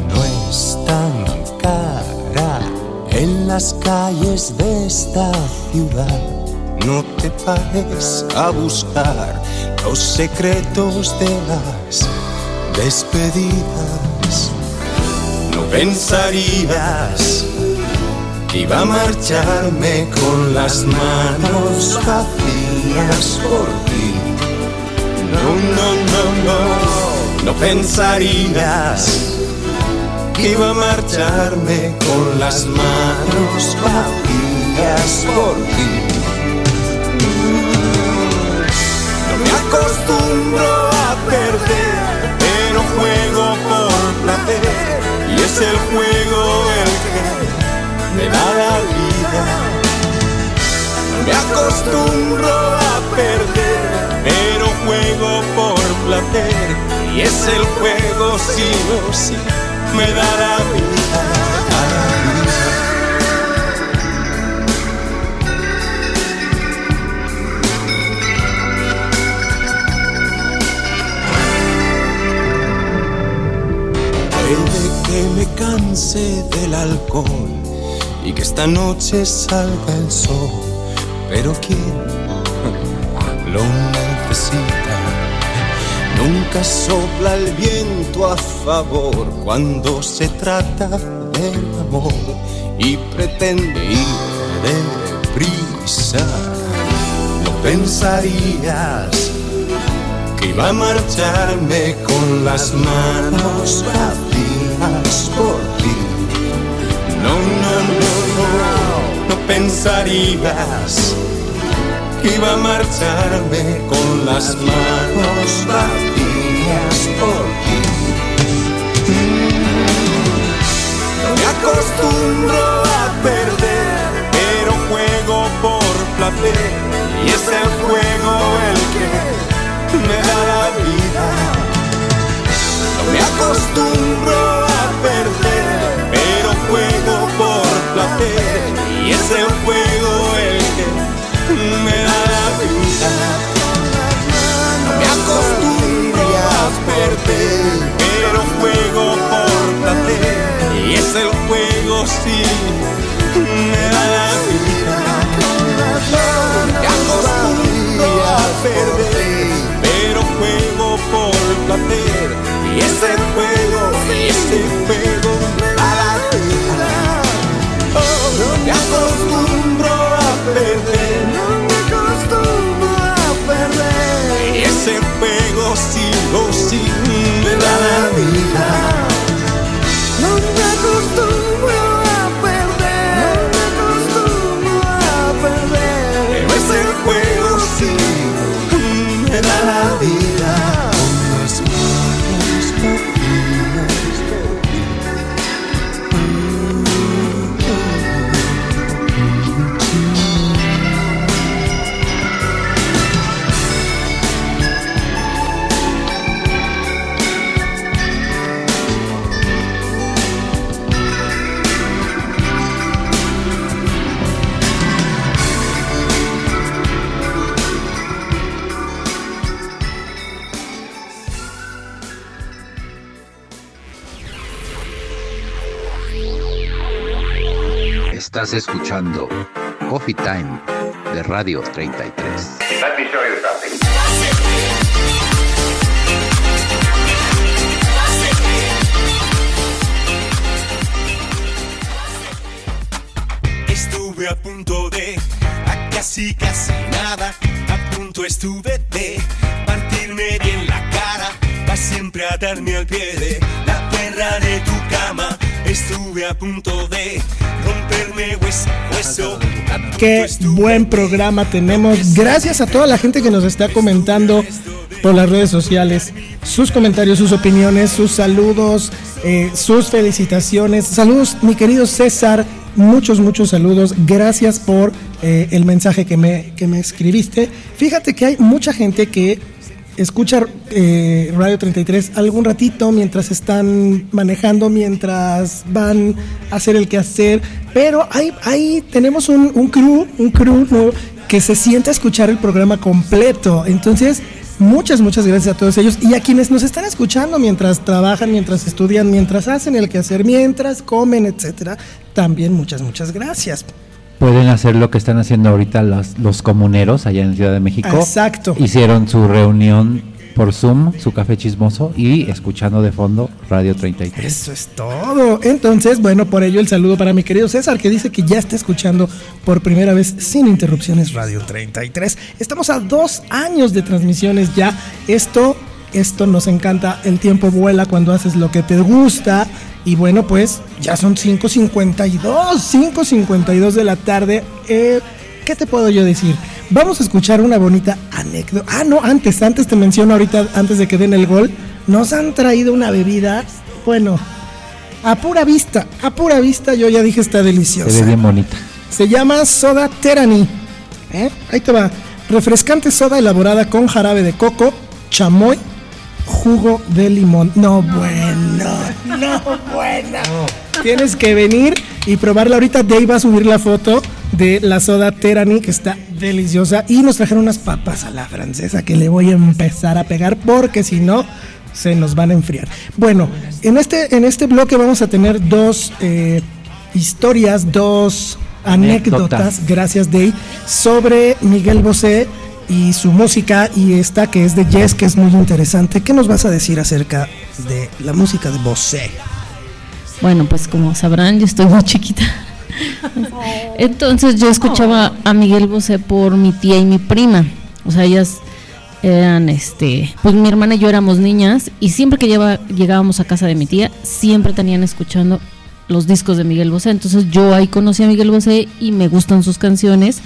no es tan cara en las calles de esta ciudad. No te pares a buscar los secretos de las despedidas. No pensarías que iba a marcharme con las manos vacías por ti. No, no, no, no, no pensarías que iba a marcharme con las manos vacías por ti. No me acostumbro a perder, pero juego por placer y es el juego el que me da la vida. No me acostumbro a perder, juego por placer. Y es el juego sí o sí, me da la vida. da la vida. Puede que me canse del alcohol y que esta noche salga el sol, pero ¿quién lo Nunca sopla el viento a favor cuando se trata del amor y pretende ir deprisa. No pensarías que iba a marcharme con las manos vacías por ti. No, no, no, no, no pensarías iba a marcharme con las manos vacías por ti. Me acostumbro a perder, pero juego por placer y es el juego el que me da la vida. No me acostumbro a perder, pero juego por placer y es el juego el me da la vida. No me acostumbro a perder, pero juego por placer y es el juego sí me da la vida. No me acostumbro a perder, pero juego por placer y es el juego y ese juego ese juego sí o sí me da la vida. Coffee Time de Radio 33. Let me show you. Estuve a punto de, a casi casi nada, a punto estuve de partirme bien la cara, para siempre atarme al pie de la tierra de tu cama. Estuve a punto de. Qué buen programa tenemos. Gracias a toda la gente que nos está comentando por las redes sociales. Sus comentarios, sus opiniones, sus saludos, eh, sus felicitaciones. Saludos, mi querido César. Muchos, muchos saludos. Gracias por eh, el mensaje que me, que me escribiste. Fíjate que hay mucha gente que escucha eh, Radio 33 algún ratito mientras están manejando, mientras van a hacer el quehacer. Pero ahí, ahí tenemos un, un crew, un crew que se siente a escuchar el programa completo. Entonces, muchas, muchas gracias a todos ellos y a quienes nos están escuchando mientras trabajan, mientras estudian, mientras hacen el quehacer, mientras comen, etcétera. También muchas, muchas gracias. Pueden hacer lo que están haciendo ahorita los, los comuneros allá en Ciudad de México. Exacto. Hicieron su reunión por Zoom, su café chismoso y escuchando de fondo Radio 33. Eso es todo. Entonces, bueno, por ello el saludo para mi querido César, que dice que ya está escuchando por primera vez sin interrupciones Radio 33. Estamos a dos años de transmisiones ya. Esto, esto nos encanta. El tiempo vuela cuando haces lo que te gusta. Y bueno, pues ya son 5.52, 5.52 de la tarde. Eh, ¿Qué te puedo yo decir? Vamos a escuchar una bonita anécdota. Ah, no, antes, antes te menciono ahorita, antes de que den el gol, nos han traído una bebida, bueno, a pura vista, a pura vista yo ya dije está deliciosa. Se ve bien bonita. Se llama Soda Terani. ¿Eh? Ahí te va. Refrescante soda elaborada con jarabe de coco, chamoy, jugo de limón. No, bueno, no, bueno. Tienes que venir y probarla. Ahorita Dave va a subir la foto de la soda Terani, que está deliciosa. Y nos trajeron unas papas a la francesa que le voy a empezar a pegar porque si no se nos van a enfriar. Bueno, en este, en este bloque vamos a tener dos eh, historias, dos anécdotas, Anécdotas. gracias Dave, sobre Miguel Bosé y su música y esta que es de Yes, que es muy interesante. ¿Qué nos vas a decir acerca de la música de Bosé? Bueno, pues como sabrán, yo estoy muy chiquita. Entonces yo escuchaba a Miguel Bosé por mi tía y mi prima. O sea, ellas eran, este, pues mi hermana y yo éramos niñas y siempre que lleva- llegábamos a casa de mi tía, siempre tenían escuchando los discos de Miguel Bosé. Entonces yo ahí conocí a Miguel Bosé y me gustan sus canciones.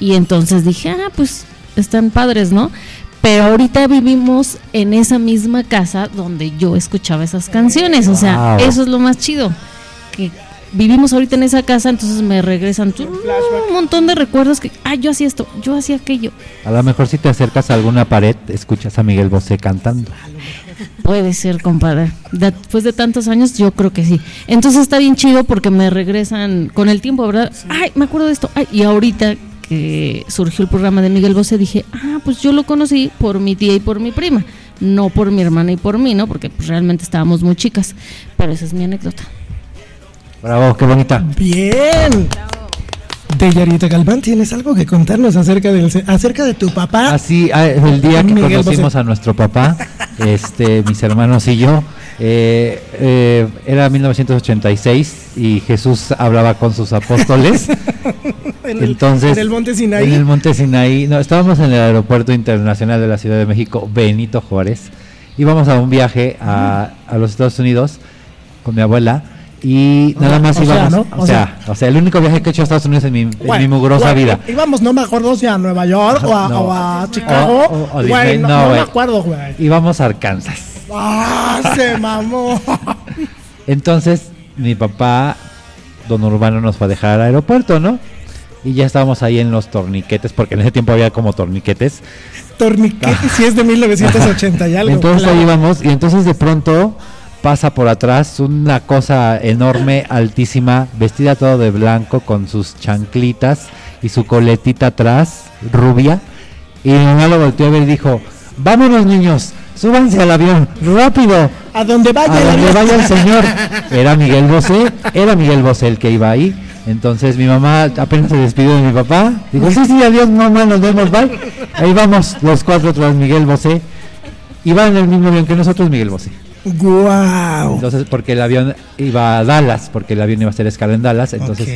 Y entonces dije, ah, pues están padres, ¿no? Pero ahorita vivimos en esa misma casa donde yo escuchaba esas canciones. O sea, Wow. eso es lo más chido. Que vivimos ahorita en esa casa, entonces me regresan un montón de recuerdos que, ah, yo hacía esto, yo hacía aquello. A lo mejor si te acercas a alguna pared, escuchas a Miguel Bosé cantando. Puede ser, compadre. Después de tantos años, yo creo que sí. Entonces está bien chido porque me regresan con el tiempo, ¿verdad? Ay, me acuerdo de esto. Ay, y ahorita que surgió el programa de Miguel Bosé, dije, ah, pues yo lo conocí por mi tía y por mi prima, no por mi hermana y por mí, ¿no? Porque pues, realmente estábamos muy chicas. Pero esa es mi anécdota. Bravo, qué bonita. Bien. Deyarita Galván, ¿tienes algo que contarnos acerca, del, acerca de tu papá? Así, ah, el día que Miguel conocimos Bosé. a nuestro papá, este, mis hermanos y yo, eh, eh, era 1986 y Jesús hablaba con sus apóstoles. En el- Entonces, en el Monte Sinaí. En el Monte Sinaí. No, estábamos en el Aeropuerto Internacional de la Ciudad de México, Benito Juárez. Íbamos a un viaje a, a los Estados Unidos con mi abuela. Y nada sea, más o sea, íbamos, ¿no? o, O sea, o sea, el único viaje que he hecho a Estados Unidos en mi, en mi mugrosa bueno, vida. Íbamos, no me acuerdo si a Nueva York o a, No. o a Chicago. O- Güey, no, no, no me acuerdo, güey. Íbamos a Arkansas. ¡Ah, se mamó! Entonces, mi papá, don Urbano, nos fue a dejar al aeropuerto, ¿no? Y ya estábamos ahí en los torniquetes, porque en ese tiempo había como torniquetes. Torniquete, si es de 1980 y algo. Entonces claro. ahí íbamos, y entonces de pronto pasa por atrás una cosa enorme, altísima, vestida todo de blanco, con sus chanclitas y su coletita atrás, rubia. Y mi mamá lo volteó a ver y dijo, vámonos niños, súbanse al avión, rápido. A donde vaya a donde avión". vaya el señor. Era Miguel Bosé, era Miguel Bosé el que iba ahí. Entonces mi mamá apenas se despidió de mi papá. Digo, sí, sí, adiós mamá, nos vemos, bye. Ahí vamos los cuatro tras Miguel Bosé. Iba en el mismo avión que nosotros, Miguel Bosé. ¡Guau! Entonces, porque el avión iba a Dallas, porque el avión iba a hacer escala en Dallas, entonces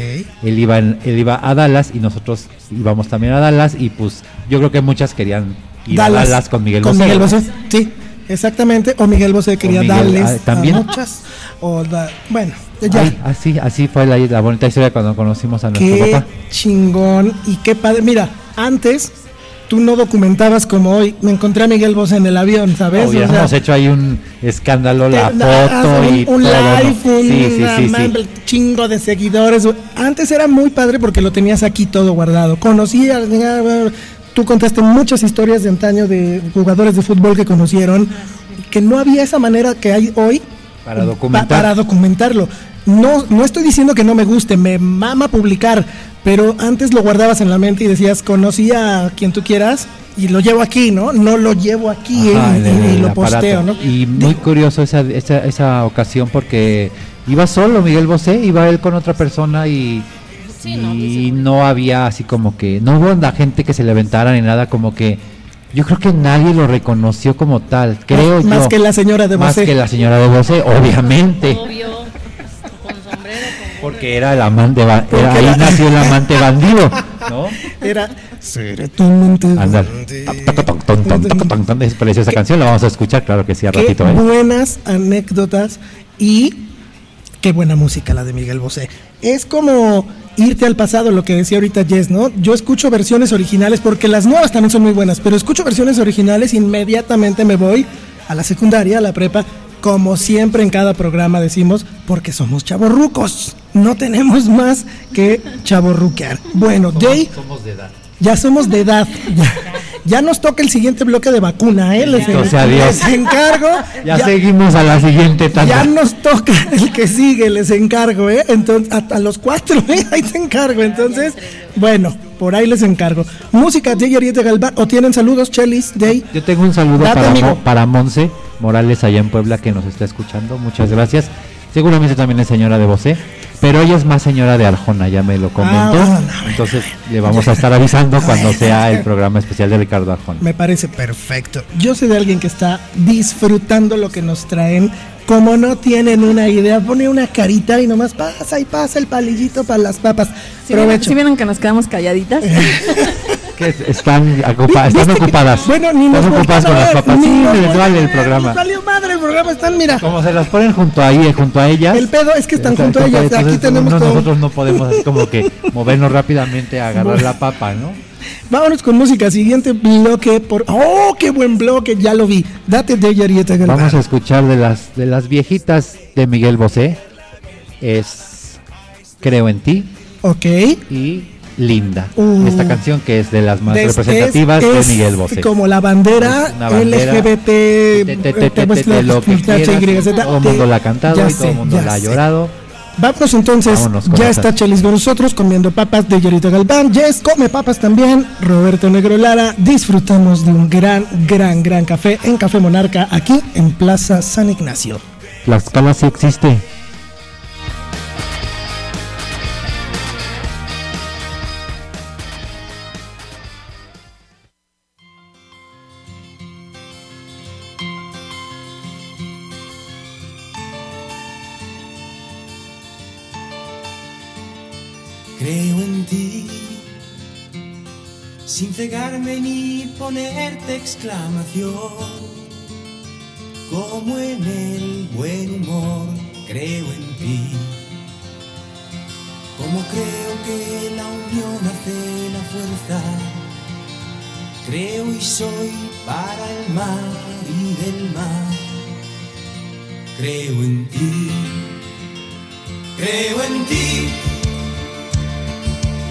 él iba en- él iba a Dallas y nosotros íbamos también a Dallas y pues yo creo que muchas querían ir a Dallas con Miguel con Bosé. Miguel Bosé, sí, exactamente. O Miguel Bosé quería Miguel, darles ah, ¿también? a muchas. O da- bueno, ya. Ay, así, así fue la, la bonita historia cuando conocimos a nuestro Qué papá. chingón y qué padre. Mira, antes tú no documentabas como hoy. Me encontré a Miguel Bosé en el avión, ¿sabes? O sea, Hubiéramos hecho ahí un escándalo, la foto un, y un todo, ¿no? live, un Sí, sí, sí. chingo de seguidores. Antes era muy padre porque lo tenías aquí todo guardado. Conocí a- tú contaste muchas historias de antaño de jugadores de fútbol que conocieron que no había esa manera que hay hoy Para pa- documentar. para documentarlo. No, no estoy diciendo que no me guste, me mama publicar, pero antes lo guardabas en la mente y decías, conocí a quien tú quieras y lo llevo aquí, ¿no? No lo llevo aquí Ajá, en y lo aparato. posteo, ¿no? Y muy curioso esa, esa, esa ocasión porque iba solo Miguel Bosé, iba él con otra persona y, y no, había así como que, no hubo la gente que se le aventara ni nada, como que yo creo que nadie lo reconoció como tal, creo Más yo. que la señora de Más Bosé. que la señora de Bosé, obviamente. Porque era el amante, era- ahí la- nació el amante bandido, ¿no? Era Seré tu amante Anda. Ton, ton, ton, ton, ton, ton, Es preciosa canción, la vamos a escuchar, claro que sí, a Qué ratito, ¿eh? buenas anécdotas y qué buena música la de Miguel Bosé. Es como irte al pasado, lo que decía ahorita Jess, ¿no? Yo escucho versiones originales porque las nuevas también son muy buenas, pero escucho versiones originales inmediatamente me voy a la secundaria, a la prepa, como siempre en cada programa decimos, porque somos chavorrucos. No tenemos más que chavorruquear. Bueno, Jay, Somos de edad. ya somos de edad. Ya, ya nos toca el siguiente bloque de vacuna, ¿eh? Les, les encargo. Ya, seguimos a la siguiente tanda. Ya nos toca el que sigue, les encargo, ¿eh? Entonces, a, a los cuatro, ¿eh? Ahí te encargo. Entonces, bueno, por ahí les encargo. Música, Jay Ariete Galván. ¿O tienen saludos, Chelis, Jay? Yo tengo un saludo Date, para, amigo. Para Monse Morales allá en Puebla que nos está escuchando. Muchas gracias. Seguramente también es señora de Bosé, pero ella es más señora de Arjona, ya me lo comentó. Ah, Entonces le vamos a estar avisando cuando sea el programa especial de Ricardo Arjona. Me parece perfecto. Yo sé de alguien que está disfrutando lo que nos traen. Como no tienen una idea, pone una carita y nomás pasa y pasa el palillito para las papas. Si vieron, si vieron que nos quedamos calladitas. Que están, ocupa- están ocupadas. Bueno, ni nos están ocupadas con a las papas. Sí, les vale a el programa. nos valió madre el programa, están, mira. Como se las ponen junto ahí, junto a ellas. El pedo es que están Está- junto a ellas. entonces, Aquí tenemos no, todo. Nosotros no podemos así como que movernos rápidamente a agarrar la papa, ¿no? Vámonos con música. Siguiente bloque por. ¡Oh, qué buen bloque! Ya lo vi. Date de Arieta Galván. Vamos a escuchar de las de las viejitas de Miguel Bosé. Es Creo en ti Ok. y Linda. Uh. Esta canción que es de las más Des- representativas es- de Miguel Bosé. Como la bandera, LGBT. Te- te- te- te- te- de lo que quieras, todo el mundo la ha cantado y todo el mundo la ha llorado. Vámonos entonces. Ya está Chelis con nosotros comiendo papas de Yorito Galván. Jess come papas también. Roberto Negro Lara. Disfrutamos de un gran, gran, gran café en Café Monarca aquí en Plaza San Ignacio. Tlaxcala sí existe. Sin cegarme ni ponerte exclamación. Como en el buen humor, creo en ti. Como creo que la unión hace la fuerza. Creo y soy para el mar y del mar. Creo en ti. Creo en ti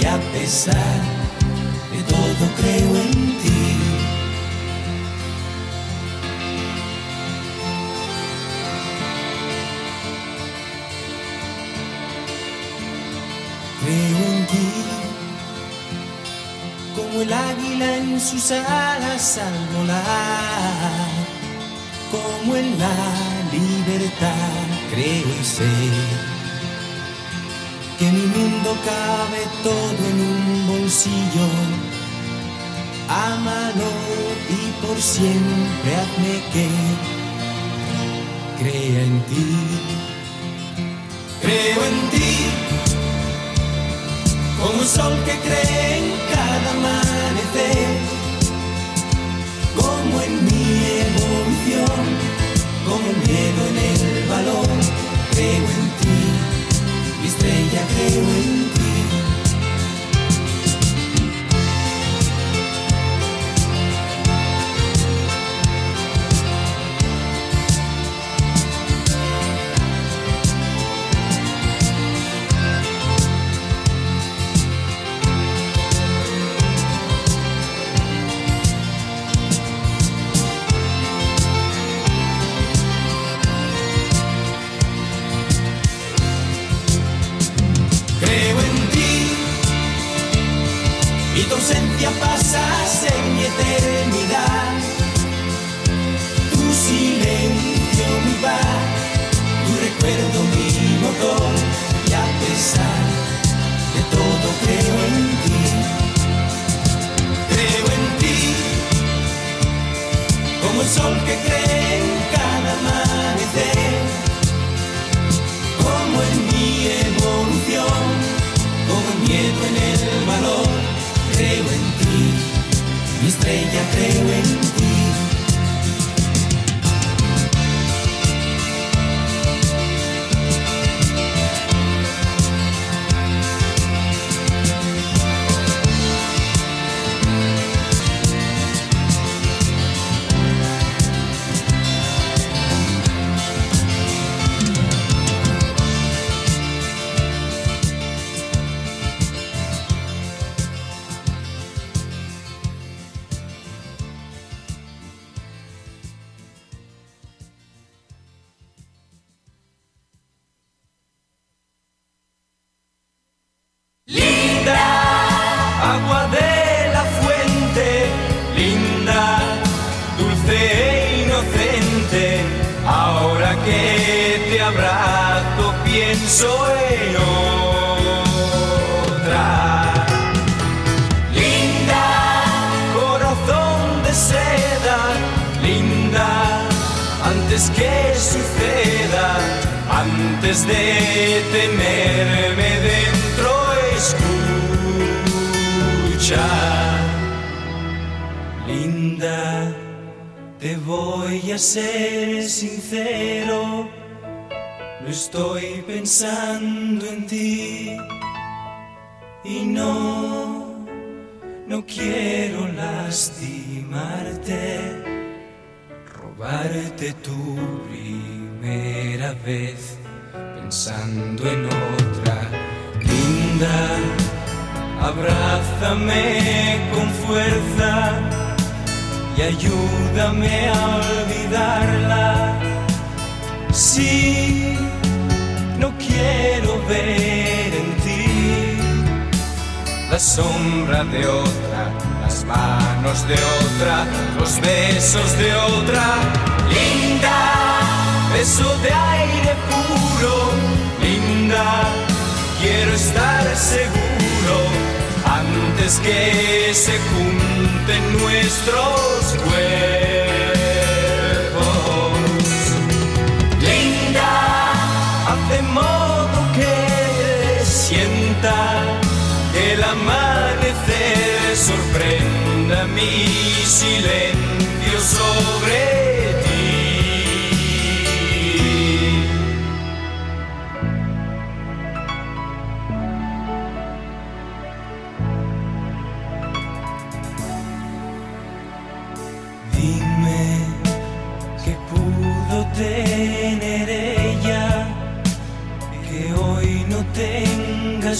y a pesar de todo creo en ti. Creo en ti, como el águila en sus alas al volar, como en la libertad, creo y sé que mi mundo cabe todo en un bolsillo. Ámalo y por siempre hazme que crea en ti. Creo en ti, como un sol que cree en cada amanecer, como en mi evolución, como el miedo en el valor, creo en Yeah,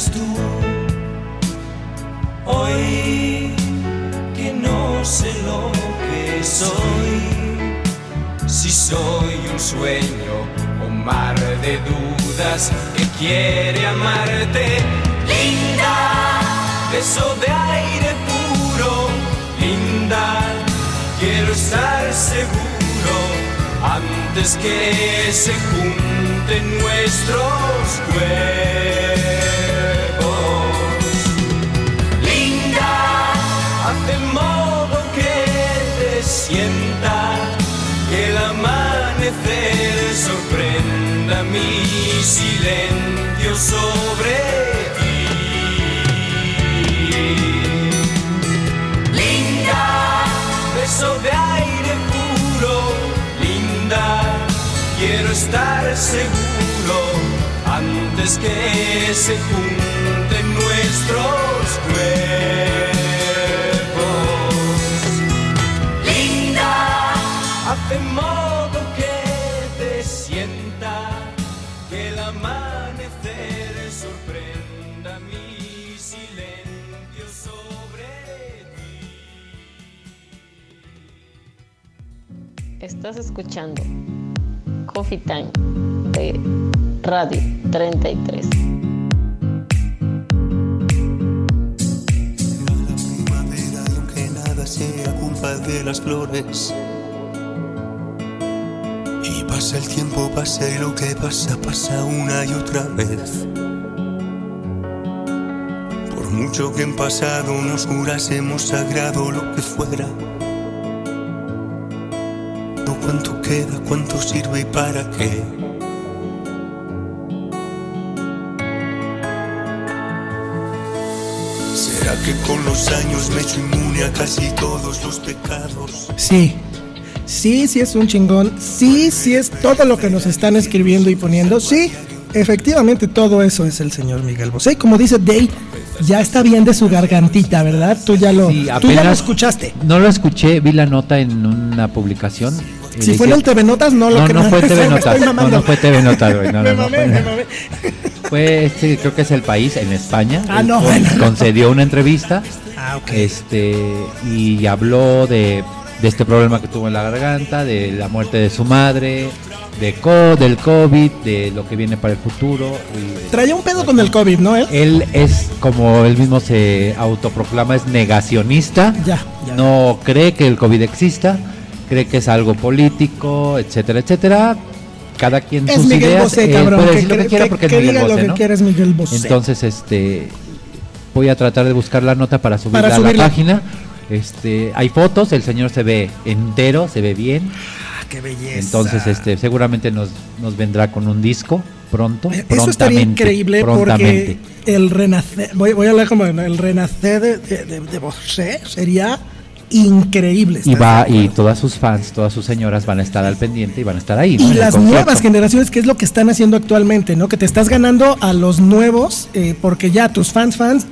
tú. Hoy que no sé lo que soy. Si soy un sueño, un mar de dudas que quiere amarte. Linda, beso de aire puro. Linda, quiero estar seguro antes que se junten nuestros cuerpos. Sorprenda mi silencio sobre ti. Linda, beso de aire puro, linda, quiero estar seguro antes que se junten nuestros Estás escuchando Coffee Time de Radio 33. que nada sea culpa de las flores. Y pasa el tiempo, pasa y lo que pasa, pasa una y otra vez. Por mucho que en pasado nos jurásemos sagrado lo que fuera. Cuánto queda, cuánto sirve y para qué. ¿Será que con los años me he hecho inmune a casi todos los pecados? Sí. Sí, sí es un chingón. Sí, sí es todo lo que nos están escribiendo y poniendo. Sí, efectivamente todo eso es el señor Miguel Bosé. Como dice Day, ya está bien de su gargantita, ¿verdad? Tú ya lo, Sí, tú ya lo escuchaste. No lo escuché, vi la nota en una publicación. Si fue en el TV Notas, no lo no, que no fue TV Notas. No, no fue TV Notas, güey. No, Me no, no, mamé, fue- me mamé. Fue este, creo que es el país en España. Ah, no, bueno, concedió una entrevista. Ah, ok. Este, y habló de, de este problema que tuvo en la garganta, de la muerte de su madre, de co, del COVID, de lo que viene para el futuro. y- Traía un pedo con el COVID, ¿no? Él? él es, como él mismo se autoproclama, es negacionista. Ya, ya. No cree que el COVID exista, cree que es algo político, etcétera, etcétera. Cada quien Es sus Miguel ideas. Bosé, él cabrón. puede que decir lo que quiera que- porque es Miguel diga lo Bosé, que ¿no? quiera es Miguel Bosé. Entonces, este, voy a tratar de buscar la nota para subirla Para a subirla. la página. Este, hay fotos, el señor se ve entero, se ve bien. Ah, qué belleza. Entonces, este, seguramente nos, nos vendrá con un disco pronto. Eh, Eso estaría prontamente, increíble prontamente. porque el renacer, voy, voy a hablar como el renacer de, de, de- de Bosé sería increíble. Y ¿estás va y todas sus fans, todas sus señoras van a estar al pendiente y van a estar ahí. ¿no? Y las nuevas generaciones, que es lo que están haciendo actualmente, ¿no? Que te estás ganando a los nuevos, eh, porque ya tus fans, fans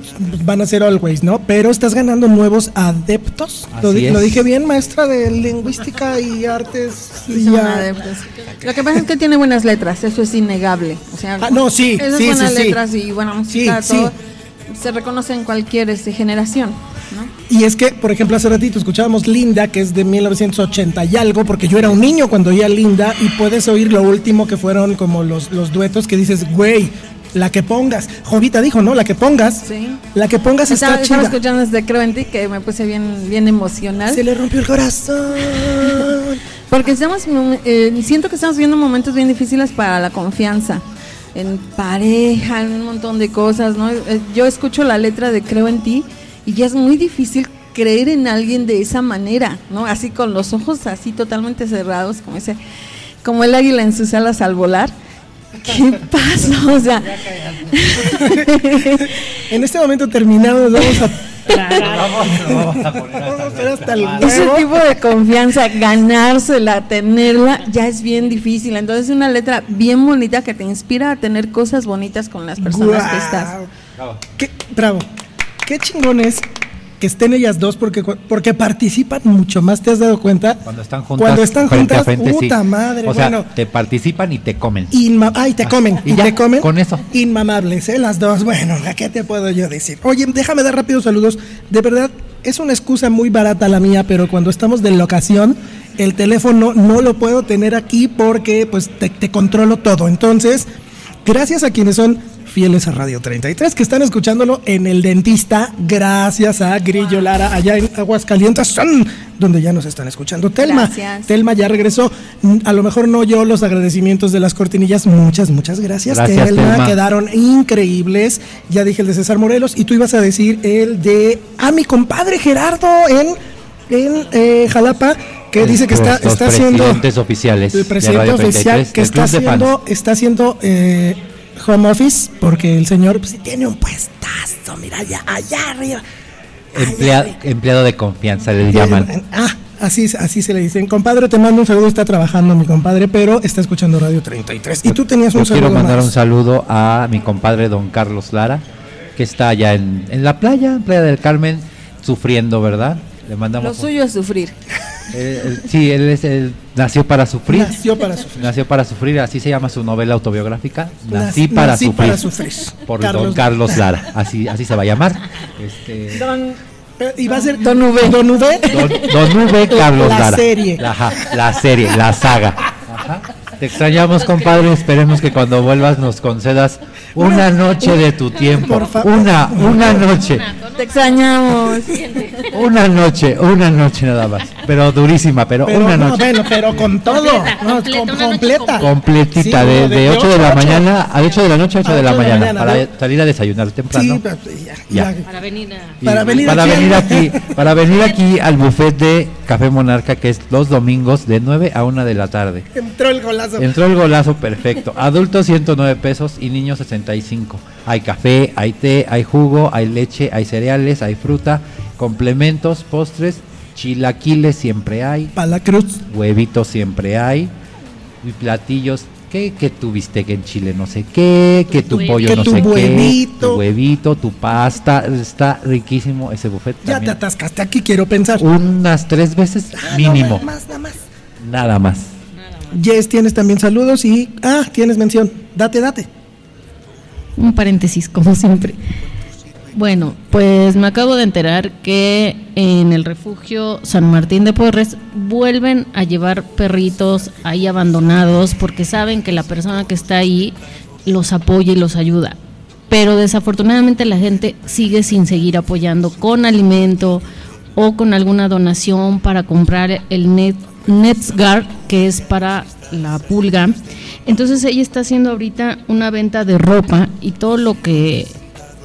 van a ser always, ¿no? Pero estás ganando nuevos adeptos. Lo, dije bien, maestra de lingüística y artes. Sí, y son ya- adeptos. Lo que pasa es que tiene buenas letras, eso es innegable. O sea, Ah, no, sí, esas sí, buenas sí, sí. letras y buena música, Sí, todo, se reconoce en cualquier este, generación. ¿No? Y es que, por ejemplo, hace ratito escuchábamos Linda, que es de 1980 y algo, porque yo era un niño cuando oía Linda, y puedes oír lo último que fueron como los, los duetos que dices, güey, la que pongas. Jovita dijo, ¿no? La que pongas. Sí. La que pongas Estaba, está estaba chida. escuchando desde Creo en ti que me puse bien, bien emocional. Se le rompió el corazón. Porque estamos, eh, siento que estamos viviendo momentos bien difíciles para la confianza. En pareja, en un montón de cosas, ¿no? Eh, Yo escucho la letra de Creo en ti y ya es muy difícil creer en alguien de esa manera, ¿no? Así con los ojos así totalmente cerrados, como ese, como el águila en sus alas al volar. ¿Qué pasa? O sea, En este momento terminamos, vamos a Vamos a poner Vamos a hacer hasta el ese tipo de confianza, ganársela, tenerla, ya es bien difícil. Entonces, es una letra bien bonita que te inspira a tener cosas bonitas con las personas que estás. Guau. Qué, bravo. Qué chingón es que estén ellas dos porque, porque participan mucho más, ¿te has dado cuenta? Cuando están juntas, Cuando están juntas, a frente, sí. puta madre, O sea, bueno. te participan y te comen. Inma- Ay, te comen, y y, ya, te comen. con eso. Inmamables, ¿eh? Las dos. Bueno, ¿a ¿qué te puedo yo decir? Oye, déjame dar rápidos saludos. De verdad, es una excusa muy barata la mía, pero cuando estamos de locación, el teléfono no lo puedo tener aquí porque pues te, te controlo todo. Entonces, gracias a quienes son fieles a Radio 33, que están escuchándolo en el dentista, gracias a Grillo Lara, allá en Aguascalientes, donde ya nos están escuchando. Telma, Gracias. Telma ya regresó. A lo mejor no yo los agradecimientos de las cortinillas. Muchas, muchas gracias. Gracias, Telma. Telma. Quedaron increíbles. Ya dije el de César Morelos. Y tú ibas a decir el de. Ah, mi compadre Gerardo en, en eh, Jalapa. Que dice que está, está haciendo. oficiales El de presidente oficial 33, que está haciendo, está haciendo eh, home office. Porque el señor pues, tiene un puestazo. Mira, allá, allá arriba. Emplea- empleado de confianza, le llaman. Ah, así, así se le dicen. Compadre, te mando un saludo. Está trabajando mi compadre, pero está escuchando Radio 33. Y tú tenías un Yo quiero saludo mandar más. un saludo a mi compadre don Carlos Lara, que está allá en, en la playa, en Playa del Carmen, sufriendo, ¿verdad? Le Lo mandamos. un- suyo es sufrir. Eh, él- sí, él es el nació para sufrir. Nació para sufrir. Nació para sufrir, así se llama su novela autobiográfica. Nací- Nací para nací sufrir. para sufrir. Por Carlos don Carlos Lara, así así se va a llamar. Este, Don, eh, y va a ser Don V. Don V. Don, Don V. Carlos La Lara. serie. La, ajá, la serie, la saga. Ajá. Te extrañamos, compadre. Esperemos que cuando vuelvas nos concedas una noche de tu tiempo. Por favor. Una, una noche. Te extrañamos. Una noche, una noche nada más. Pero durísima, pero, Pero, una no, noche. bueno, pero con todo. Completa, no, completa, com-. Completita, Sí, de, no, de 8 de la ocho a ocho. mañana a 8 de la noche a 8 A de la ocho de la mañana, mañana, para salir a desayunar temprano. Sí, pero ya, Ya. Para venir a... Y Para venir para aquí venir al- aquí, para venir aquí al buffet de Café Monarca, que es los domingos de 9 a 1 de la tarde. Entró el golazo. Entró el golazo perfecto. Adultos 109 pesos y niños 65. Hay café, hay té, hay jugo, hay leche, hay cereales, hay fruta, complementos, postres, chilaquiles siempre hay, Para la cruz. huevitos siempre hay y platillos. ¿Qué? Que tu bistec en Chile, no sé qué, que tu pollo, Que no tu sé huevito. qué, tu huevito, tu pasta, está riquísimo ese buffet Ya te también. atascaste aquí, quiero pensar. Unas tres veces Ah, no, mínimo, nada más, nada más. nada más. Jess, tienes también saludos y. Ah, tienes mención. Date, date. Un paréntesis, como siempre. Bueno, pues me acabo de enterar que en el refugio San Martín de Porres vuelven a llevar perritos ahí abandonados porque saben que la persona que está ahí los apoya y los ayuda. Pero desafortunadamente la gente sigue sin seguir apoyando con alimento o con alguna donación para comprar el Net, NetsGuard, que es para la pulga. Entonces ella está haciendo ahorita una venta de ropa y todo lo que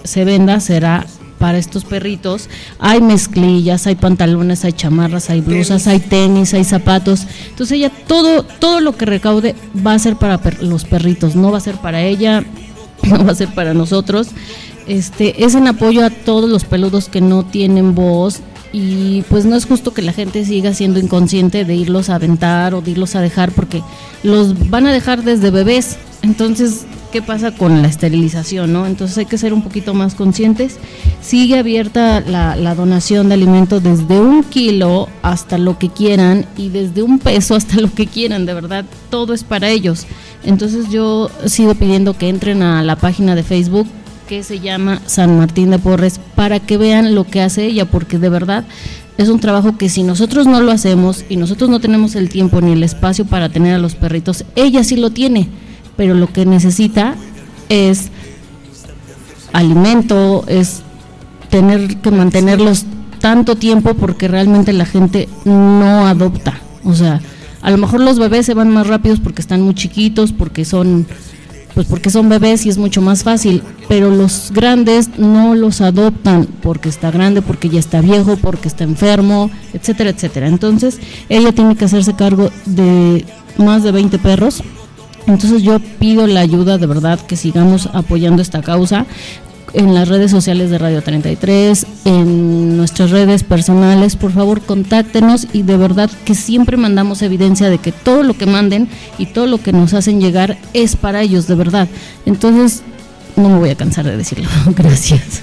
se venda será para estos perritos. Hay mezclillas, hay pantalones, hay chamarras, hay blusas, hay tenis, hay zapatos. Entonces ella todo todo lo que recaude va a ser para per- los perritos, no va a ser para ella, no va a ser para nosotros. Este es en apoyo a todos los peludos que no tienen voz y pues no es justo que la gente siga siendo inconsciente de irlos a aventar o de irlos a dejar porque los van a dejar desde bebés. Entonces, ¿qué pasa con la esterilización? no? Entonces hay que ser un poquito más conscientes. Sigue abierta la, la donación de alimentos desde un kilo hasta lo que quieran y desde un peso hasta lo que quieran, de verdad, todo es para ellos. Entonces yo sigo pidiendo que entren a la página de Facebook que se llama San Martín de Porres para que vean lo que hace ella, porque de verdad es un trabajo que si nosotros no lo hacemos y nosotros no tenemos el tiempo ni el espacio para tener a los perritos, ella sí lo tiene, pero lo que necesita es alimento, es tener que mantenerlos tanto tiempo porque realmente la gente no adopta. O sea, a lo mejor los bebés se van más rápidos porque están muy chiquitos, porque son pues porque son bebés y es mucho más fácil, pero los grandes no los adoptan porque está grande, porque ya está viejo, porque está enfermo, etcétera, etcétera. Entonces, ella tiene que hacerse cargo de más de 20 perros. Entonces, yo pido la ayuda de verdad que sigamos apoyando esta causa en las redes sociales de Radio 33, en nuestras redes personales, por favor contáctenos y de verdad que siempre mandamos evidencia de que todo lo que manden y todo lo que nos hacen llegar es para ellos, de verdad. Entonces, no me voy a cansar de decirlo. Gracias.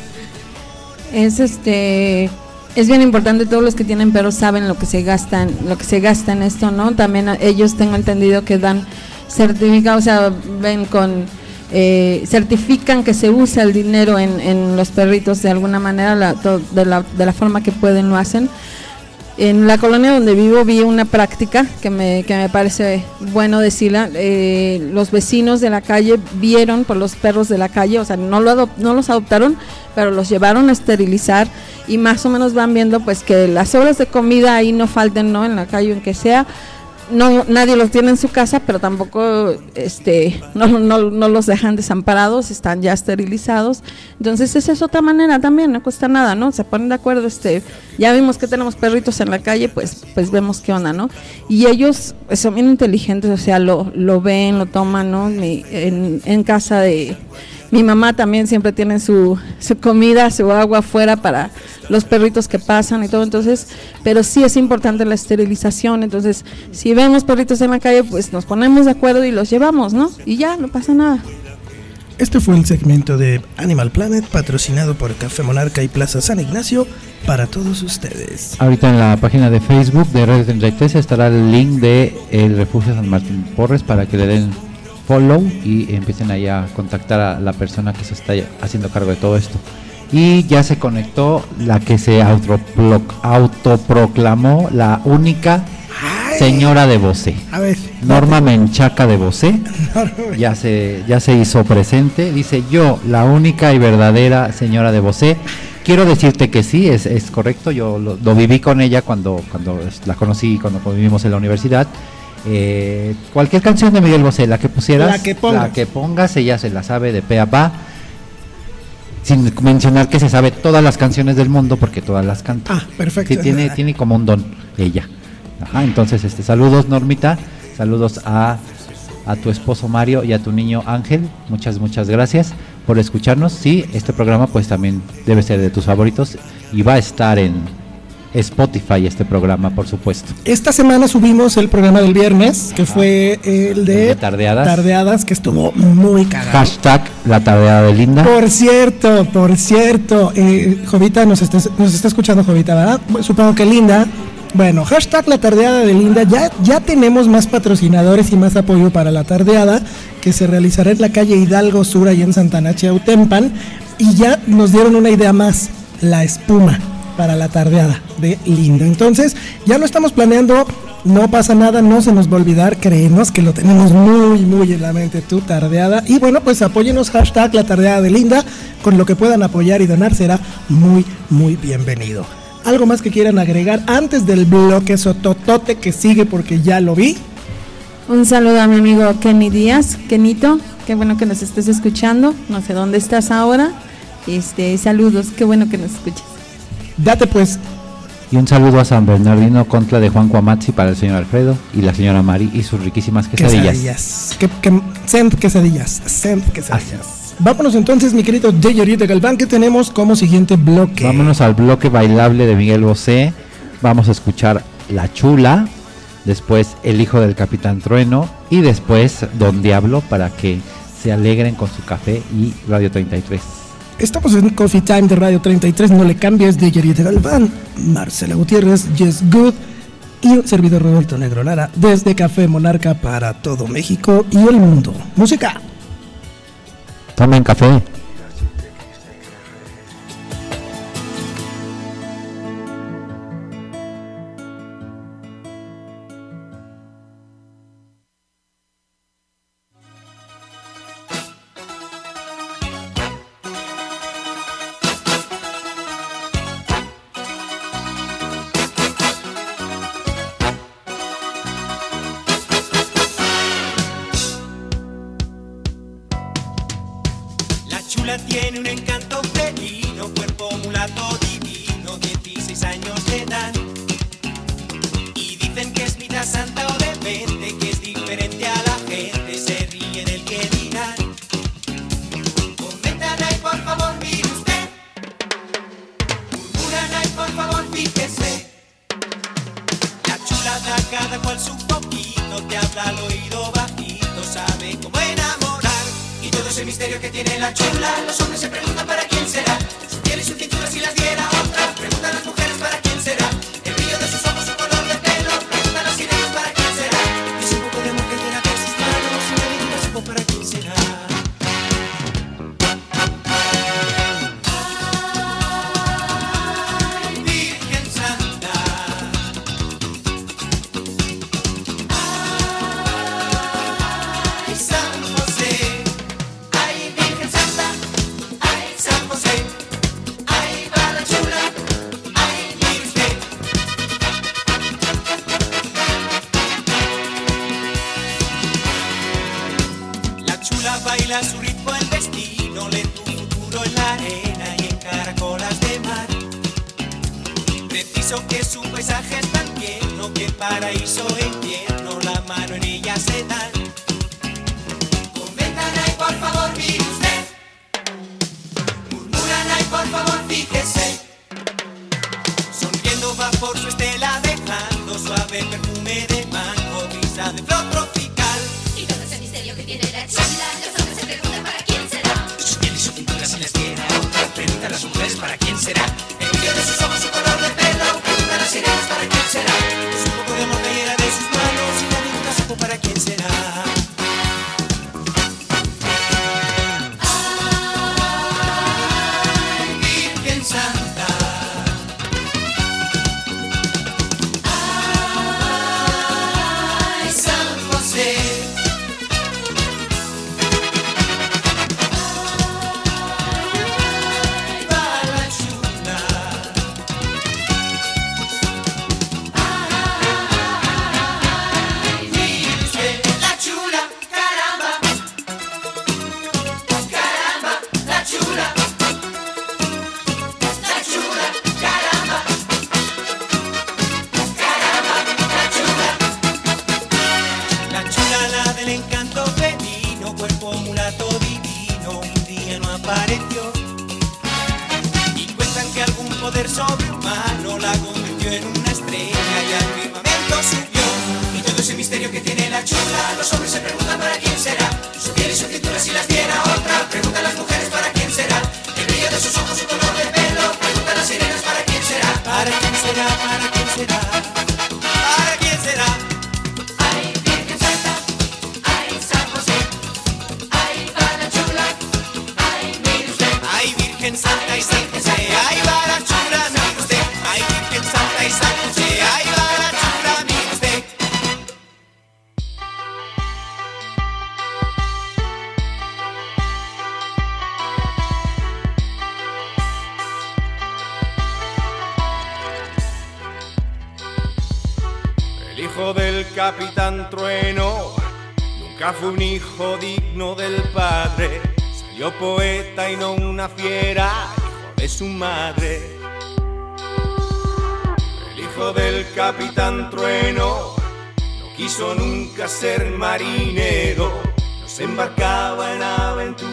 Es este es bien importante todos los que tienen perros saben lo que se gastan lo que se gasta en esto no también ellos tengo entendido que dan certificado o sea ven con eh, certifican que se usa el dinero en, en los perritos de alguna manera la- de, la, de la forma que pueden lo hacen en la colonia donde vivo vi una práctica que me, que me parece bueno decirla. Eh, los vecinos de la calle vieron por los perros de la calle, o sea, no, lo no los adoptaron, pero los llevaron a esterilizar y más o menos van viendo pues que las horas de comida ahí no falten, ¿no? En la calle, en que sea. No, nadie los tiene en su casa, pero tampoco este, no, no, no los dejan desamparados, están ya esterilizados. Entonces esa es otra manera también, no cuesta nada, ¿no? Se ponen de acuerdo, este, ya vimos que tenemos perritos en la calle, pues, pues vemos qué onda, ¿no? Y ellos son bien inteligentes, o sea, lo, lo ven, lo toman, ¿no? En, en casa de mi mamá también siempre tiene su, su comida, su agua afuera para los perritos que pasan y todo, entonces, pero sí es importante la esterilización, entonces, si vemos perritos en la calle, pues nos ponemos de acuerdo y los llevamos, ¿no? Y ya, no pasa nada. Este fue el segmento de Animal Planet patrocinado por Café Monarca y Plaza San Ignacio para todos ustedes. Ahorita en la página de Facebook de Radio 33 estará el link de el Refugio San Martín Porres para que le den follow y empiecen ahí a contactar a la persona que se está haciendo cargo de todo esto. Y ya se conectó la que se autopro- autoproclamó la única señora de Bosé. A ver. Norma Menchaca de Bosé ya se, ya se hizo presente. Dice yo, la única y verdadera señora de Bosé. Quiero decirte que sí, es, es correcto. Yo lo, lo viví con ella cuando, cuando la conocí, cuando convivimos en la universidad. Eh, cualquier canción de Miguel Bosé, la que pusieras, La que pongas. la que pongas, ella se la sabe de pe a pa. Sin mencionar que se sabe todas las canciones del mundo porque todas las canta. Ah, perfecto. Sí, tiene, tiene como un don ella. Ajá, entonces, este, saludos Normita, saludos a, a tu esposo Mario y a tu niño Ángel. Muchas, muchas gracias por escucharnos. Sí, este programa pues también debe ser de tus favoritos y va a estar en Spotify este programa, por supuesto. Esta semana subimos el programa del viernes, que fue el de, de tardeadas. Tardeadas, que estuvo muy cagado. Hashtag la tardeada de Linda. Por cierto, por cierto, eh, Jovita nos está, nos está escuchando Jovita, ¿verdad? Supongo que Linda. Bueno, hashtag la tardeada de Linda. Ya, ya tenemos más patrocinadores y más apoyo para la tardeada que se realizará en la calle Hidalgo Sur y en Santana Chiautempan. Y ya nos dieron una idea más, la espuma para la tardeada de Linda. Entonces, ya lo estamos planeando. No pasa nada, no se nos va a olvidar, créenos que lo tenemos muy, muy en la mente tu tardeada. Y bueno, pues apóyenos, hashtag la tardeada de Linda, con lo que puedan apoyar y donar será muy, muy bienvenido. ¿Algo más que quieran agregar antes del bloque sototote que sigue porque ya lo vi? Un saludo a mi amigo Kenny Díaz, Kenito, qué bueno que nos estés escuchando, no sé dónde estás ahora. Este, saludos, qué bueno que nos escuches. Date pues. Y un saludo a San Bernardino contra de Juan Cuamazzi para el señor Alfredo y la señora Mari y sus riquísimas quesadillas. Quesadillas. Que, que, send quesadillas. Send quesadillas. Vámonos entonces, mi querido Jayorieta Galván, que tenemos como siguiente bloque. Vámonos al bloque bailable de Miguel Bosé. Vamos a escuchar La Chula, después El Hijo del Capitán Trueno y después Don Diablo para que se alegren con su café y Radio 33. Estamos en Coffee Time de Radio 33, no le cambies de Jayorieta Galván, Marcela Gutiérrez, Yes Good y un servidor Roberto Negro Lara desde Café Monarca para todo México y el mundo. Música. Tomen café. fue un hijo digno del padre. Salió poeta y no una fiera, hijo de su madre. El hijo del capitán trueno no quiso nunca ser marinero. No se embarcaba en aventuras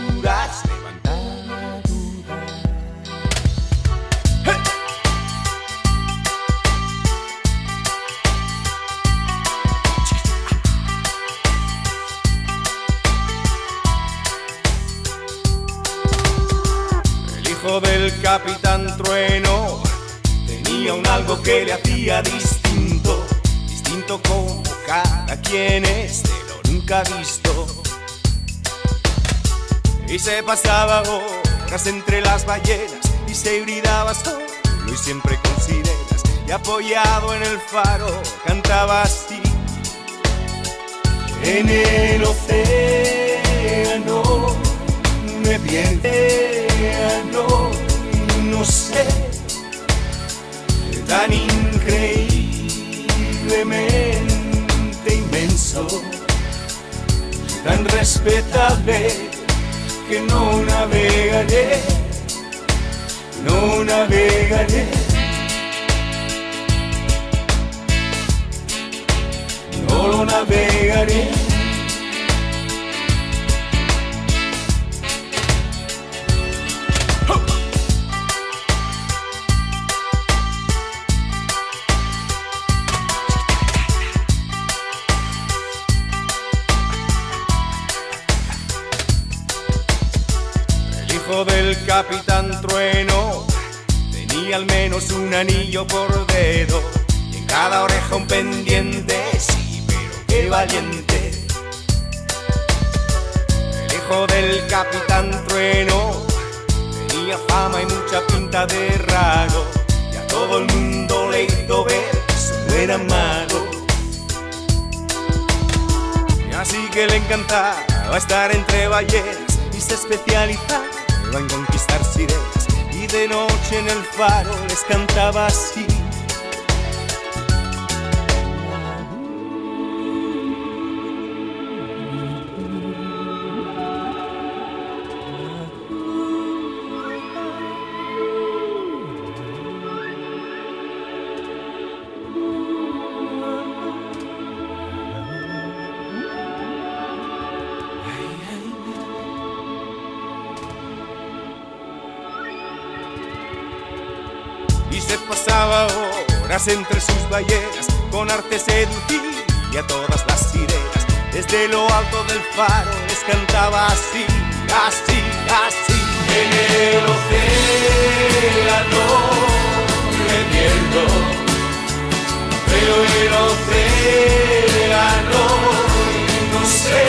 Capitán Trueno tenía un algo que le hacía distinto, distinto como cada quien es de lo nunca visto. Y se pasaba horas entre las ballenas y se hibridaba solo y siempre consideras. Y apoyado en el faro cantaba así. En el océano me viene tan increíblemente inmenso, tan respetable que no navegaré, no navegaré. No lo navegaré. Cantaba pasaba horas entre sus ballenas con arte seducir y a todas las sirenas. Desde lo alto del faro les cantaba así, así, así. En el océano me pierdo pero el océano no sé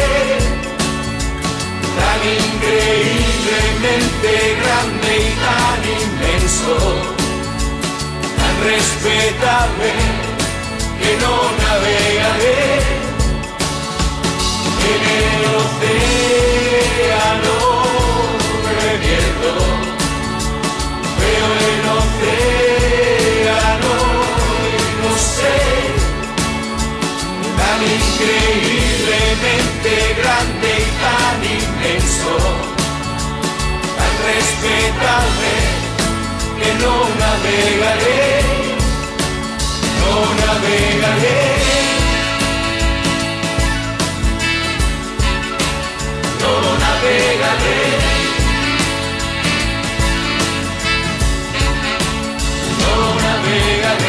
tan increíblemente grande y tan inmenso tan respetable que no navegaré en el océano me pierdo veo el océano y no sé tan increíblemente grande y tan inmenso tan respetable no navegaré, no navegaré. No navegaré. No navegaré.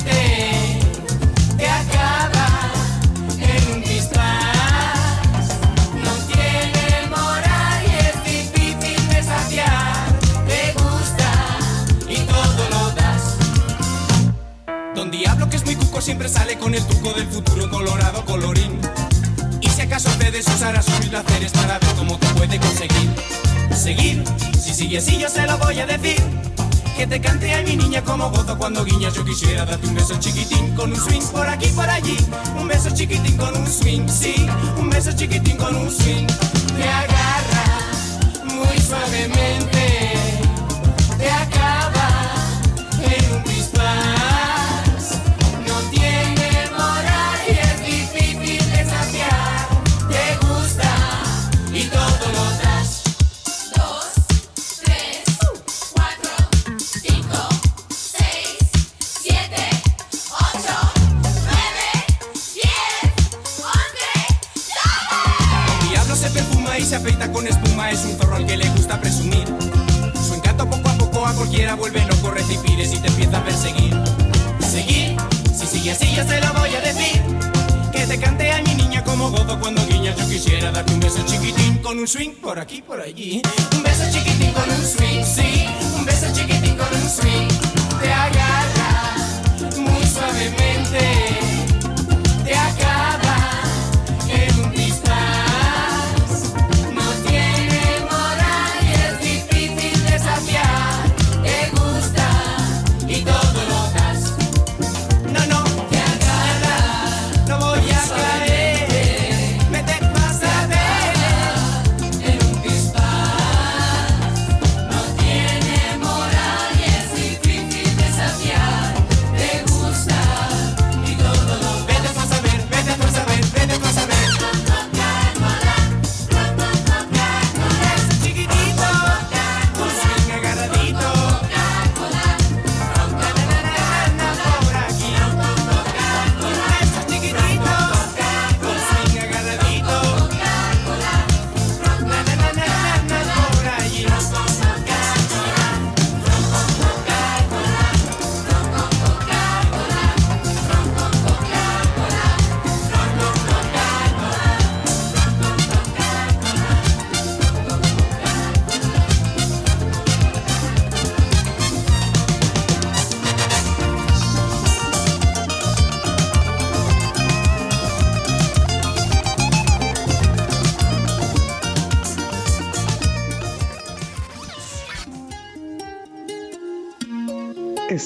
siempre sale con el truco del futuro colorado colorín. Y si acaso ustedes usará sus placeres para ver cómo te puede conseguir. Seguir, si sigue así yo se lo voy a decir. Que te cante a mi niña como gozo cuando guiñas. Yo quisiera darte un beso chiquitín con un swing por aquí por allí. Un beso chiquitín con un swing, sí. Un beso chiquitín con un swing. Te agarra muy suavemente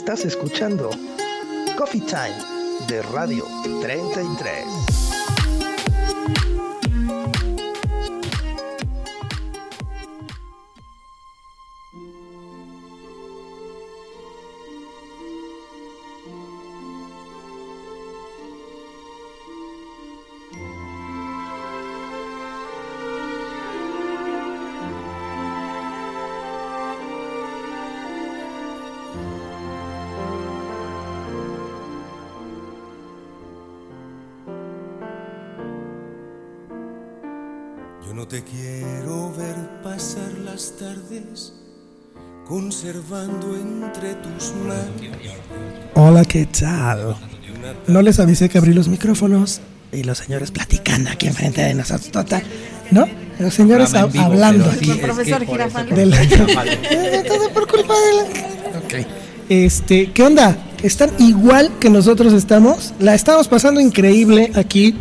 Estás escuchando Coffee Time de Radio 33. ¿Qué tal? No les avisé que abrí los micrófonos y los señores platicando aquí enfrente de nosotros. Total, ¿no? Los señores vivo, hablando. sí, El profesor la- Eh, todo por culpa de la... Ok. Este, ¿qué onda? ¿Están igual que nosotros estamos? La estamos pasando increíble aquí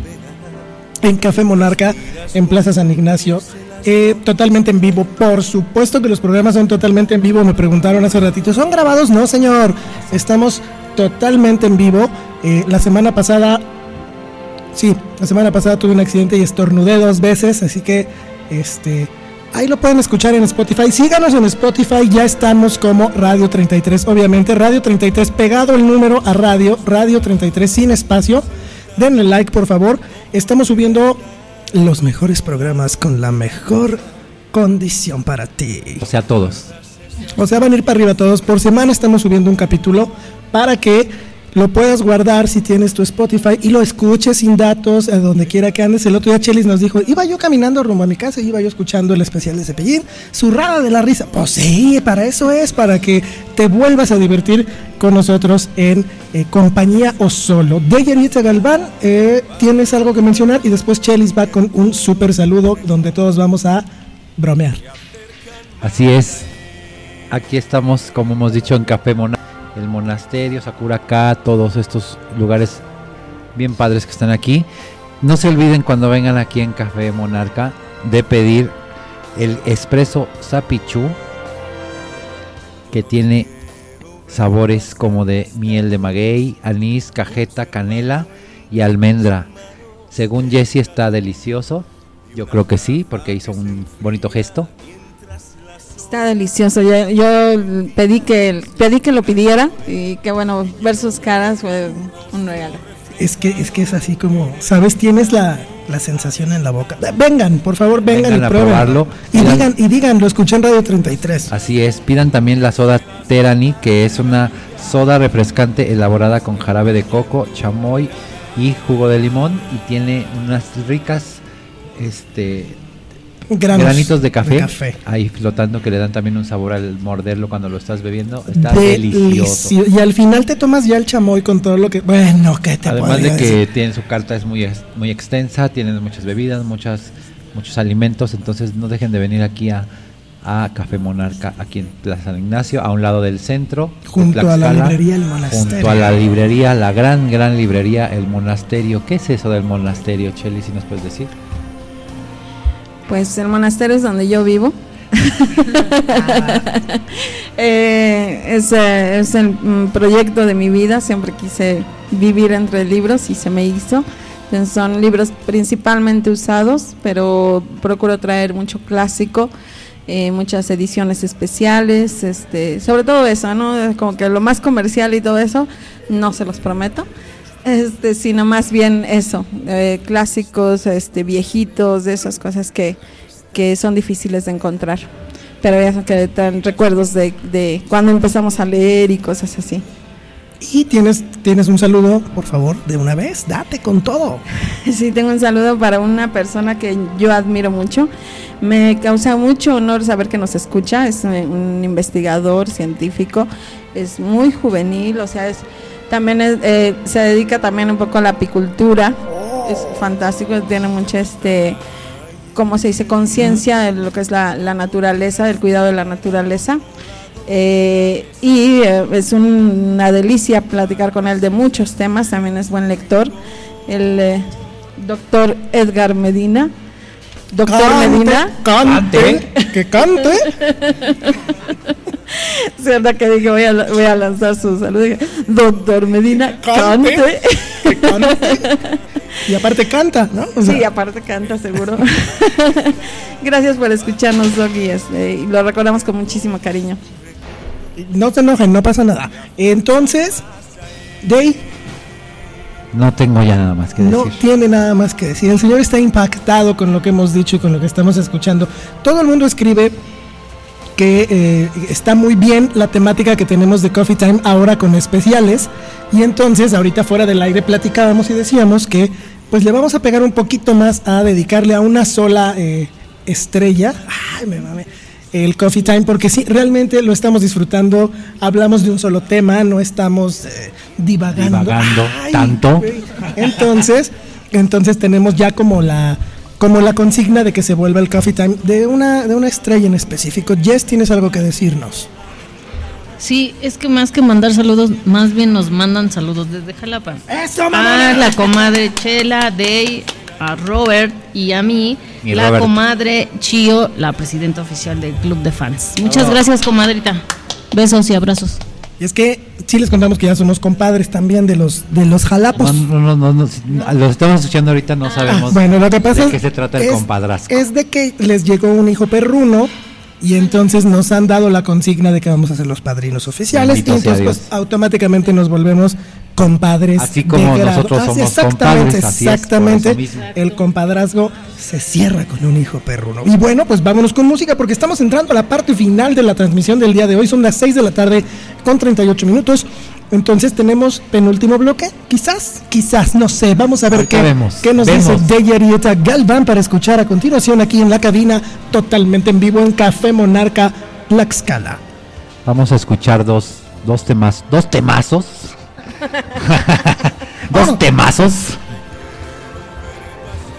en Café Monarca, en Plaza San Ignacio. eh, totalmente en vivo. Por supuesto que los programas son totalmente en vivo. Me preguntaron hace ratito, ¿son grabados? No, señor. Estamos totalmente en vivo. Eh, la semana pasada, sí, la semana pasada tuve un accidente y estornudé dos veces, así que, este, ahí lo pueden escuchar en Spotify. Síganos en Spotify, ya estamos como Radio 33, obviamente. Radio 33 pegado el número a radio, Radio 33 sin espacio. Denle like, por favor. Estamos subiendo los mejores programas con la mejor condición para ti. O sea, todos. O sea, van a ir para arriba todos. Por semana estamos subiendo un capítulo para que lo puedas guardar si tienes tu Spotify y lo escuches sin datos a donde quiera que andes. El otro día Chelis nos dijo, iba yo caminando rumbo a mi casa y iba yo escuchando el especial de Cepillín, zurrada de la risa. Pues sí, para eso es, para que te vuelvas a divertir con nosotros en eh, compañía o solo. Deyanita Galván, eh, tienes algo que mencionar y después Chelis va con un súper saludo donde todos vamos a bromear. Así es. Aquí estamos, como hemos dicho, en Café Mona, el monasterio, Sakura K, todos estos lugares bien padres que están aquí. No se olviden cuando vengan aquí en Café Monarca de pedir el espresso Sapichu que tiene sabores como de miel de maguey, anís, cajeta, canela y almendra. Según Jesse está delicioso. Yo creo que sí, porque hizo un bonito gesto. Está delicioso. Yo, yo pedí que pedí que lo pidiera y que bueno, ver sus caras fue un regalo. Es que, es que es así como, ¿sabes? Tienes la, la sensación en la boca. Vengan, por favor, vengan, Vengan y a prueben. probarlo. Y Pidan- digan, y digan, lo escuché en Radio 33. Así es, pidan también la soda Terani, que es una soda refrescante elaborada con jarabe de coco, chamoy y jugo de limón y tiene unas ricas este Granos granitos de café, de café. ahí flotando que le dan también un sabor al morderlo cuando lo estás bebiendo. Está delicioso. Delicio- Y al final te tomas ya el chamoy con todo lo que. Bueno, ¿qué te Además de que decir? tiene su carta es muy muy extensa, tienen muchas bebidas, muchas muchos alimentos, entonces no dejen de venir aquí a, a Café Monarca, aquí en Plaza San Ignacio, a un lado del centro, de Junto a la librería El Monasterio. Junto a la librería, la gran, gran librería El Monasterio. ¿Qué es eso del monasterio, Cheli, si nos puedes decir? Pues el monasterio es donde yo vivo. Eh, es, eh, es el mm, proyecto de mi vida. Siempre quise vivir entre libros y se me hizo. Entonces, son libros principalmente usados, pero procuro traer mucho clásico, eh, muchas ediciones especiales, este, sobre todo eso, ¿no? Como que lo más comercial y todo eso, no se los prometo. Este, sino más bien eso, eh, clásicos, este, viejitos, de esas cosas que, que son difíciles de encontrar. Pero ya que traen recuerdos de, de cuando empezamos a leer y cosas así. Y tienes, tienes un saludo, por favor, de una vez, date con todo. Sí, tengo un saludo para una persona que yo admiro mucho. Me causa mucho honor saber que nos escucha. Es un investigador científico. Es muy juvenil, o sea, es también es, eh, se dedica también un poco a la apicultura. Es fantástico, tiene mucha este como se dice, conciencia de lo que es la, la naturaleza, del cuidado de la naturaleza. Eh, y eh, es un- una delicia platicar con él de muchos temas, también es buen lector. El eh, doctor Edgar Medina. Doctor Cante, Medina. cante, que cante. ¿Cierto que dije voy a, voy a lanzar su saludo? Dije, Doctor Medina, cante. Que cante. Y aparte canta, ¿no? O sea, Sí, aparte canta seguro. Gracias por escucharnos, Doggy. Este, y lo recordamos con muchísimo cariño. no se enojen, no pasa nada. Entonces, Day No tengo ya nada más que no decir. tiene nada más que decir. El señor está impactado con lo que hemos dicho y con lo que estamos escuchando. Todo el mundo escribe que eh, está muy bien la temática que tenemos de Coffee Time ahora con especiales. Y entonces, ahorita fuera del aire platicábamos y decíamos que pues le vamos a pegar un poquito más a dedicarle a una sola eh, estrella. Ay, me mame. El Coffee Time, porque sí, realmente lo estamos disfrutando. Hablamos de un solo tema, no estamos eh, divagando. Divagando Ay, tanto. Entonces, entonces tenemos ya como la como la consigna de que se vuelva el Coffee Time de una de una estrella en específico. Jess, tienes algo que decirnos. Sí, es que más que mandar saludos, más bien nos mandan saludos desde Jalapa. ¡Eso, A la comadre Chela, Day, a Robert y a mí, Mi la Robert. comadre Chio, la presidenta oficial del club de fans. Muchas Oh. gracias, comadrita. Besos y abrazos. Y es que sí les contamos que ya somos compadres también de los de los jalapos. No, no, no, no, no, lo estamos escuchando ahorita, no sabemos Ah, bueno, lo que pasa de es- qué se trata el es- compadrazgo. Es de que les llegó un hijo perruno y entonces nos han dado la consigna de que vamos a ser los padrinos oficiales Bendito y entonces pues, automáticamente nos volvemos compadres Así como de nosotros somos exactamente, compadres, así exactamente. el compadrazgo se cierra con un hijo perruno. Y bueno, pues vámonos con música porque estamos entrando a la parte final de la transmisión del día de hoy. Son las 6 de la tarde con 38 minutos. Entonces tenemos penúltimo bloque, quizás, quizás, no sé, vamos a ver Ahorita qué, vemos, qué nos vemos. dice Galván para escuchar a continuación aquí en la cabina, totalmente en vivo en Café Monarca Tlaxcala. Vamos a escuchar dos, dos temas, dos temazos. dos temazos.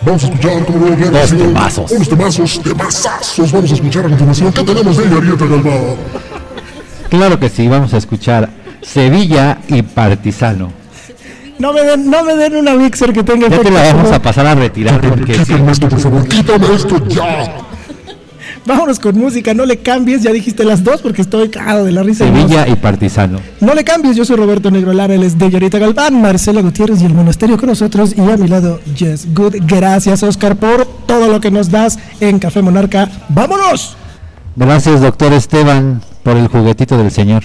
Vamos a escuchar como lo había Dos temazos. Unos temazos, temazazos. Vamos a escuchar a continuación. ¿Qué tenemos de Arieta Galván? Claro que sí, vamos a escuchar Sevilla y Partizano. No me den, no me den una mixer que tenga Ya te la vamos a pasar a retirar porque. Quítame esto, por favor. Quítame esto ya. Vámonos con música, no le cambies, ya dijiste las dos porque estoy cagado de la risa. Sevilla y Partizano. No le cambies, yo soy Roberto Negro Lara, él es Deyarita Galván, Marcela Gutiérrez y el Monasterio con nosotros y a mi lado Jess Good. Gracias Oscar por todo lo que nos das en Café Monarca. ¡Vámonos! Gracias, doctor Esteban, por el juguetito del señor.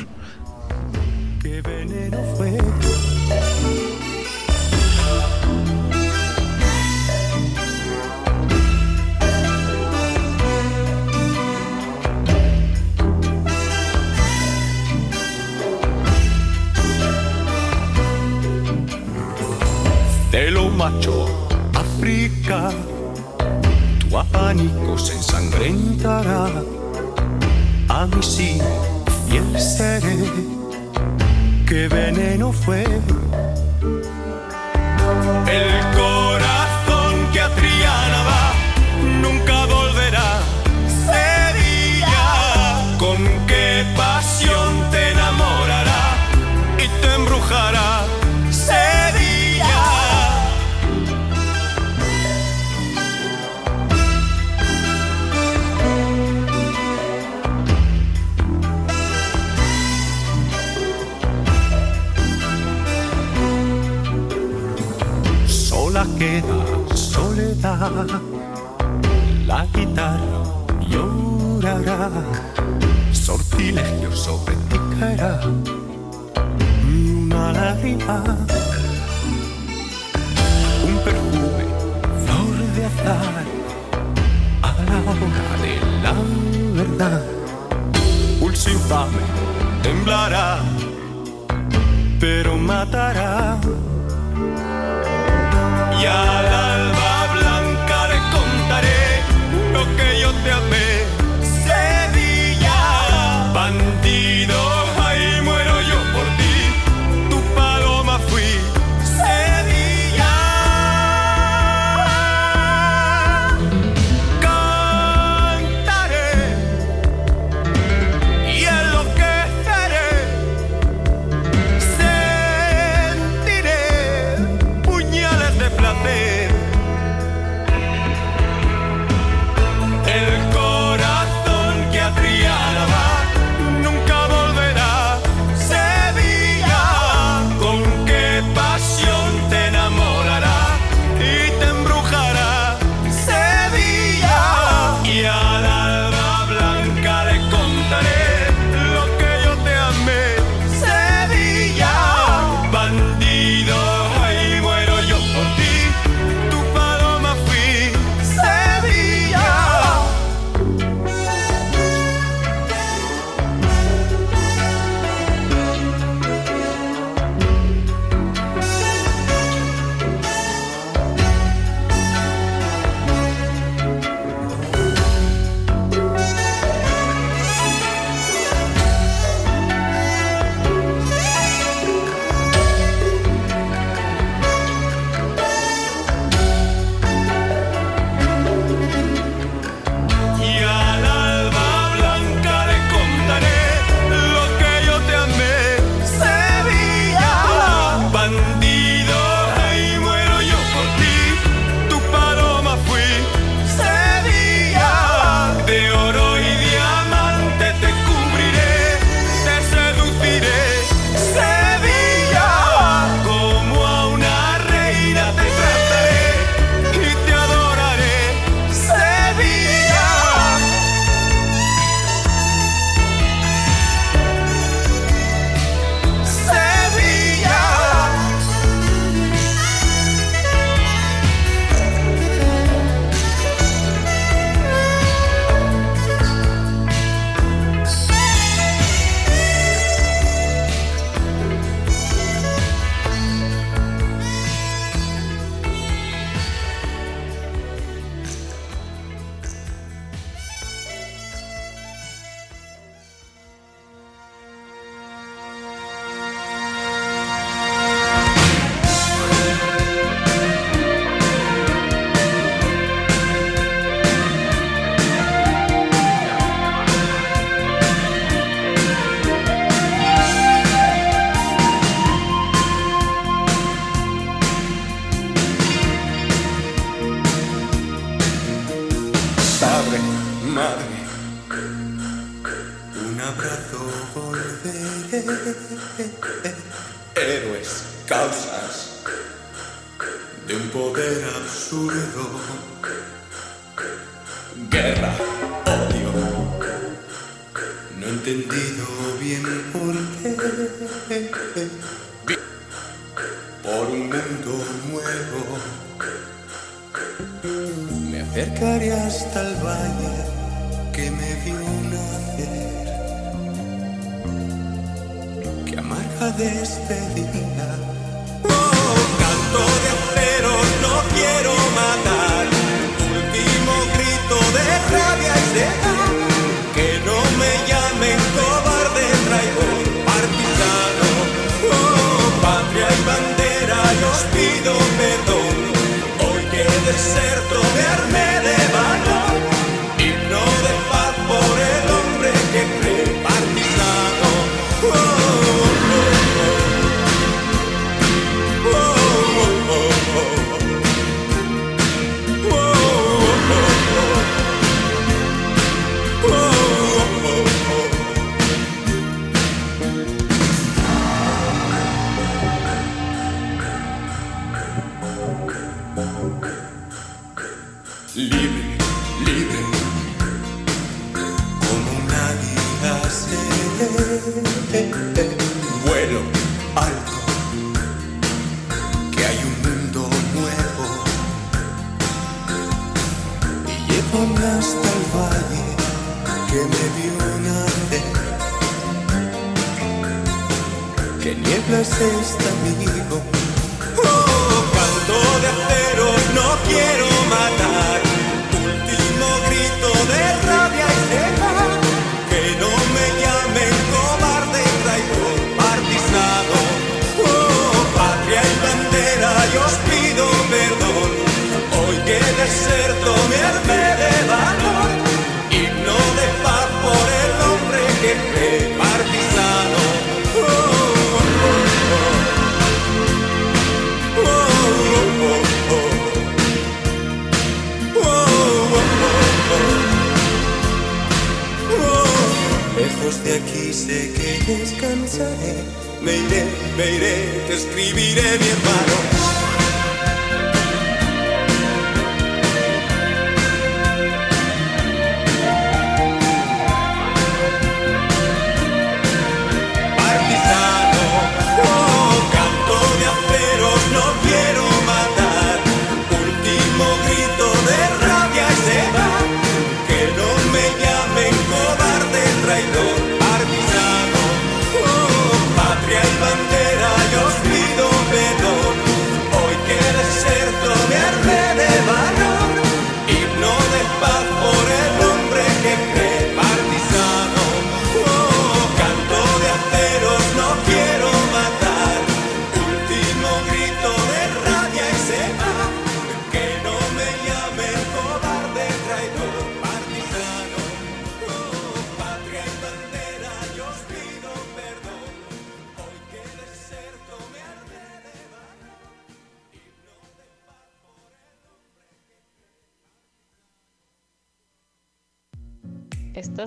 Macho, África, tu abanico se ensangrentará. A mí sí, fiel seré, qué veneno fue. El queda soledad, la guitarra llorará, sortilegio sobre ti caerá, una lágrima, un perfume, flor de azar, a la hora de la verdad, pulso infame temblará, pero matará. Y al alba blanca le contaré lo que yo te amé.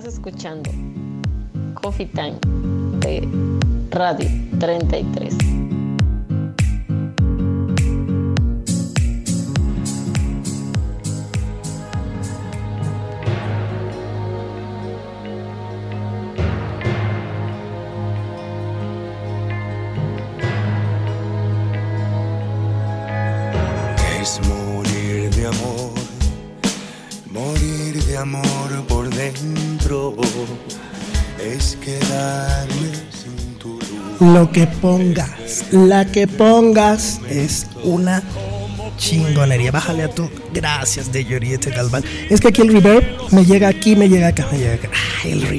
Escuchando Coffee Time de Radio 33. Lo que pongas, la que pongas es una chingonería. Bájale a tu. Gracias de Yoriete Galván. Es que aquí el reverb me llega aquí, me llega acá, me llega acá.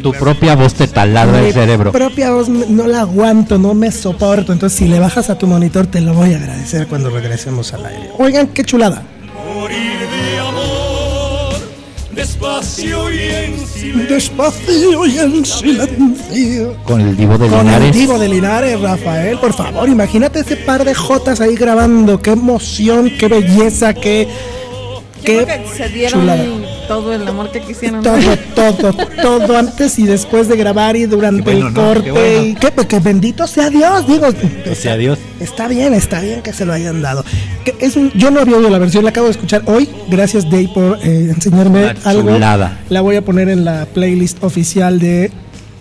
Tu propia voz te taladra el cerebro. Mi propia voz no la aguanto, no me soporto. Entonces, si le bajas a tu monitor, te lo voy a agradecer cuando regresemos al aire. Oigan, qué chulada. Despacio y en silencio. Con el divo de Linares. Con el divo de Linares, Rafael. Por favor, imagínate ese par de jotas ahí grabando. Qué emoción, qué belleza, qué Qué que se dieron chulada. todo el amor que quisieron. Todo, todo, todo antes y después de grabar y durante bueno, el ¿no? corte. Qué bueno. y que, que bendito sea Dios, digo. O sea, adiós. Está bien, está bien que se lo hayan dado. Que es un- yo no había oído la versión, la acabo de escuchar hoy. Gracias, Dave, por eh, enseñarme Una algo. chulada. La voy a poner en la playlist oficial de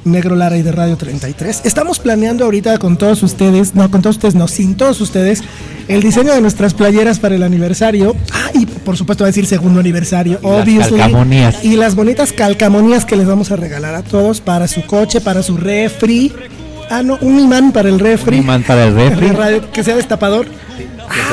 Negro Lara y de Radio 33. Estamos planeando ahorita con todos ustedes, no, con todos ustedes, no, sin todos ustedes, el diseño de nuestras playeras para el aniversario. Ah, y por supuesto va a decir segundo aniversario, Y las obviously. calcamonías. Y las bonitas calcamonías que les vamos a regalar a todos para su coche, para su refri. Ah, no, un imán para el refri. Un imán para el refri. Radio, que sea destapador.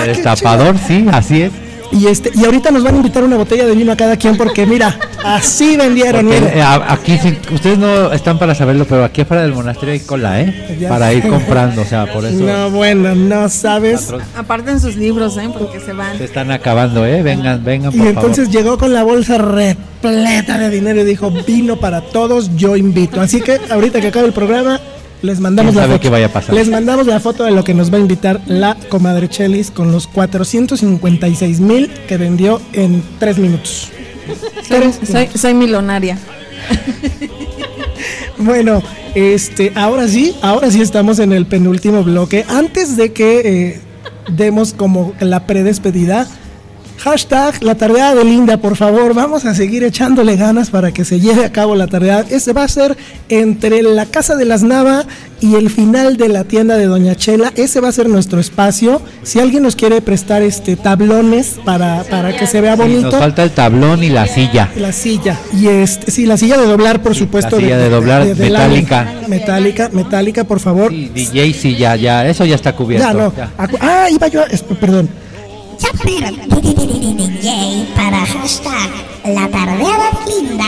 El destapador, sí, así es. Y este, y ahorita nos van a invitar una botella de vino a cada quien porque mira, así vendieron, Porque, mire. eh, a- aquí sí, ustedes no están para saberlo, pero aquí afuera del monasterio hay cola, ¿eh? Ya Para ir comprando, o sea, por eso No, bueno, no sabes. Aparten sus libros, ¿eh? Porque se van. se están acabando, ¿eh? Vengan, vengan, Y por entonces favor. llegó con la bolsa repleta de dinero y dijo, vino para todos, yo invito. Así que ahorita que acabe el programa, les mandamos ¿Quién la foto. qué vaya a pasar? Les mandamos la foto de lo que nos va a invitar la comadre Chelis con los 456 mil que vendió en tres minutos. Soy, soy, soy milonaria. Bueno, este, ahora sí, ahora sí estamos en el penúltimo bloque. Antes de que eh, demos como la predespedida, hashtag la tarea de Linda, por favor, vamos a seguir echándole ganas para que se lleve a cabo la tarea. Ese va a ser entre la Casa de las Nava y el final de la tienda de Doña Chela. Ese va a ser nuestro espacio. Si alguien nos quiere prestar este tablones para, para que se vea Sí, bonito. nos falta el tablón y la silla. La silla. Y este, sí, la silla de doblar, por supuesto. la silla de doblar, metálica. Metálica, metálica, por favor. DJ, sí, ya, ya, eso ya está cubierto. ya, no. ya. Ah, iba yo, a- perdón. Ya poner DJ para hashtag la tardeada linda.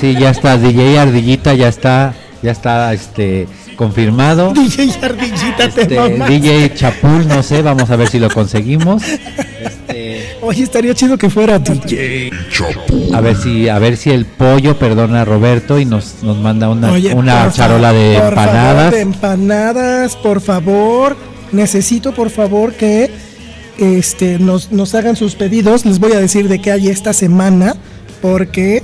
Sí, ya está, DJ Ardillita ya está, ya está, este, confirmado. DJ Ardillita, te Este, mamas. DJ Chapul, no sé, vamos a ver si lo conseguimos. Oye, estaría chido que fuera DJ. A ver si, a ver si el pollo perdona a Roberto y nos, nos manda una, Oye, una por charola favor, de por favor, empanadas. de empanadas, por favor. Necesito, por favor, que este, nos, nos hagan sus pedidos. Les voy a decir de qué hay esta semana, porque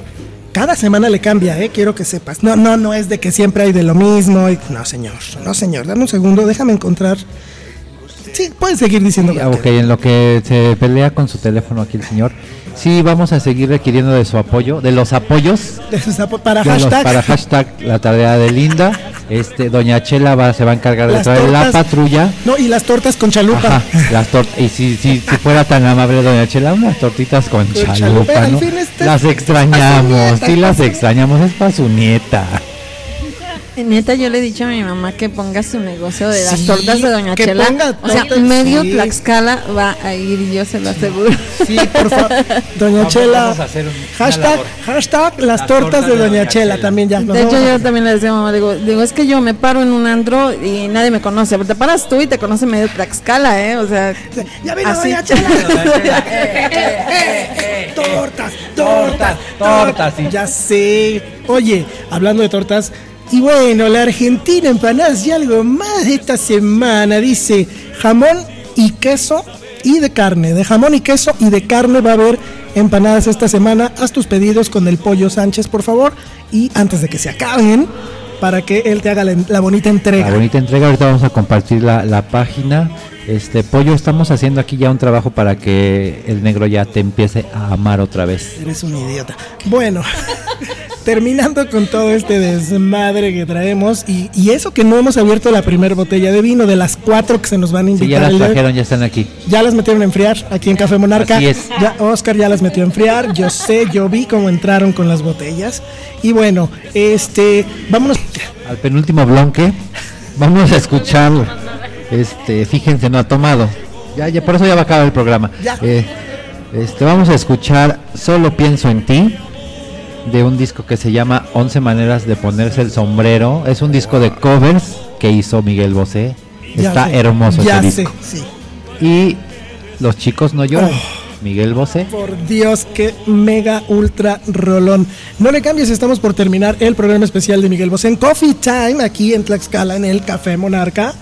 cada semana le cambia, ¿eh? Quiero que sepas. No, no, no es de que siempre hay de lo mismo. y- No, señor, no, señor. Dame un segundo, déjame encontrar. Sí, pueden seguir diciendo. Ok, en lo que se pelea con su teléfono aquí el señor. Sí, vamos a seguir requiriendo de su apoyo, de los apoyos de sus apo- para de los- hashtag. para hashtag la tarea de Linda. Este, Doña Chela va, se va a encargar de Las traer la patrulla. No, y las tortas con chalupa. Ajá, las tortas. Y si, si, si fuera tan amable, Doña Chela, unas tortitas con chalupa, chalupa, al ¿no? este- Las extrañamos, sí las extrañamos, es para su nieta. Neta, yo le he dicho a mi mamá que ponga su negocio de las Sí, tortas de Doña que Chela. ponga O sea, tortas, medio sí. Tlaxcala va a ir, yo se lo aseguro. Sí, por favor. Doña Vamos- Chela. vamos a hacer un- una hashtag, hashtag las, tortas, de Doña Chela, también ya. De hecho, yo también le decía a mamá, digo, digo, es que yo me paro en un andro y nadie me conoce. Te paras tú y te conoce medio Tlaxcala, ¿eh? O sea, ya vino así. Doña Chela. tortas, tortas, tortas. Ya sé. Oye, hablando de tortas. Y bueno, la Argentina empanadas y algo más de esta semana. Dice jamón y queso y de carne. De jamón y queso y de carne va a haber empanadas esta semana. Haz tus pedidos con el pollo Sánchez, por favor. Y antes de que se acaben, para que él te haga la, la bonita entrega. La bonita entrega, ahorita vamos a compartir la, la página. Este pollo, estamos haciendo aquí ya un trabajo para que el negro ya te empiece a amar otra vez. Eres un idiota. Bueno, terminando con todo este desmadre que traemos y, y eso que no hemos abierto la primera botella de vino de las cuatro que se nos van a invitar. ya las trajeron, ya están aquí. Ya las metieron a enfriar aquí en Café Monarca. Así es. Ya Oscar ya las metió a enfriar. Yo sé, yo vi cómo entraron con las botellas. Y bueno, este, vámonos. Al penúltimo bloque, vamos a escuchar. Este, fíjense, no ha tomado. Ya, ya, por eso ya va a acabar el programa. Ya. Eh, este, vamos a escuchar Solo pienso en ti de un disco que se llama 11 maneras de ponerse el sombrero. Es un disco de covers que hizo Miguel Bosé. Está hermoso ya disco. Sé, sí. Y Los chicos no lloran. Oh, Miguel Bosé. Por Dios, qué mega ultra rolón. No le cambies, estamos por terminar el programa especial de Miguel Bosé en Coffee Time, aquí en Tlaxcala, en el Café Monarca.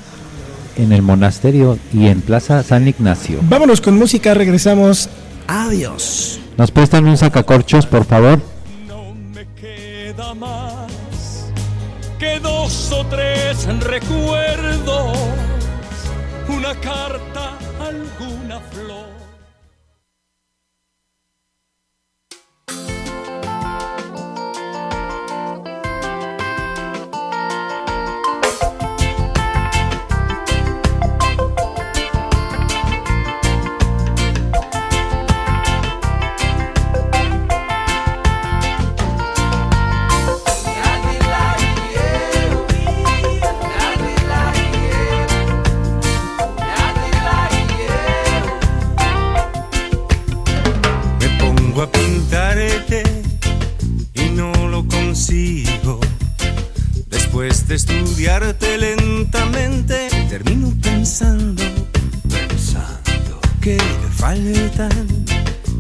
En el monasterio y en Plaza San Ignacio. Vámonos con música, regresamos. Adiós. ¿Nos prestan un sacacorchos, por favor? nada más que dos o tres recuerdos, una carta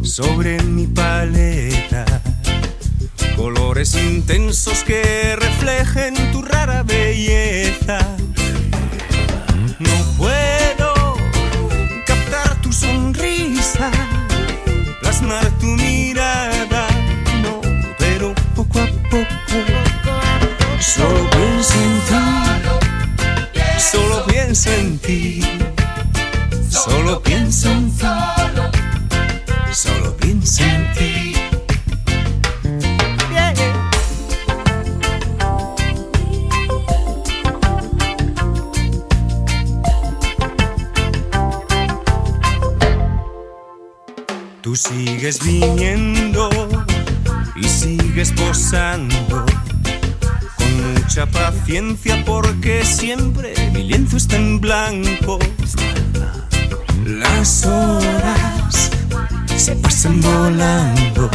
sobre mi paleta. Colores intensos que reflejen tu rara belleza. porque siempre mi lienzo está en blanco. Las horas se pasan volando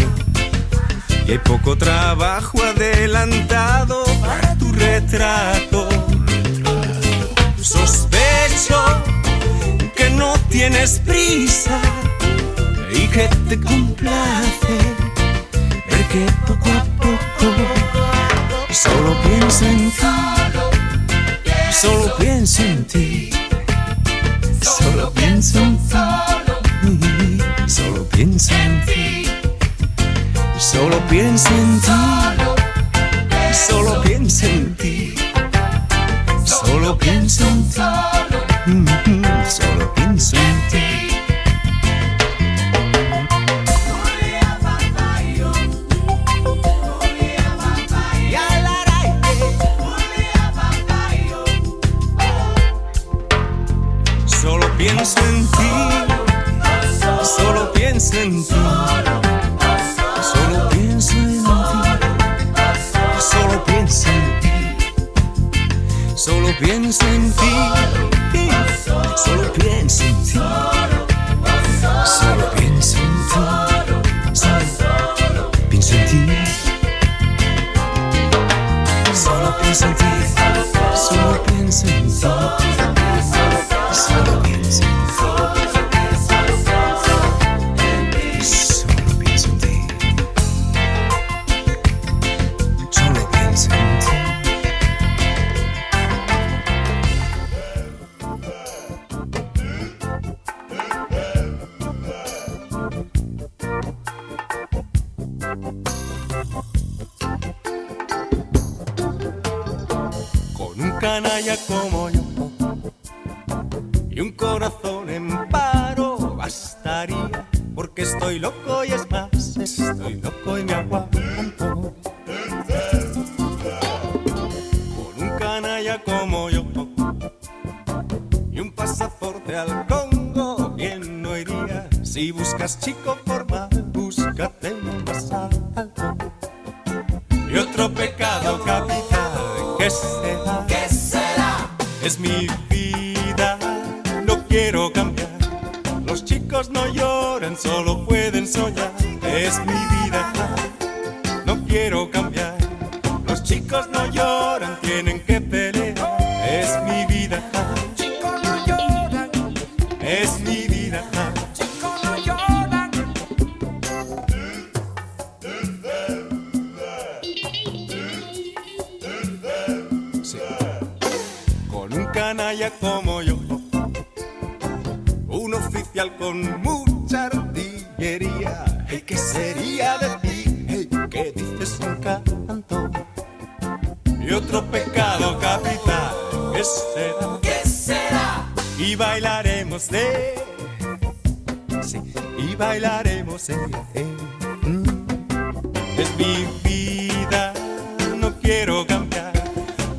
y hay poco trabajo adelantado para tu retrato. Sospecho que no tienes prisa y que te complace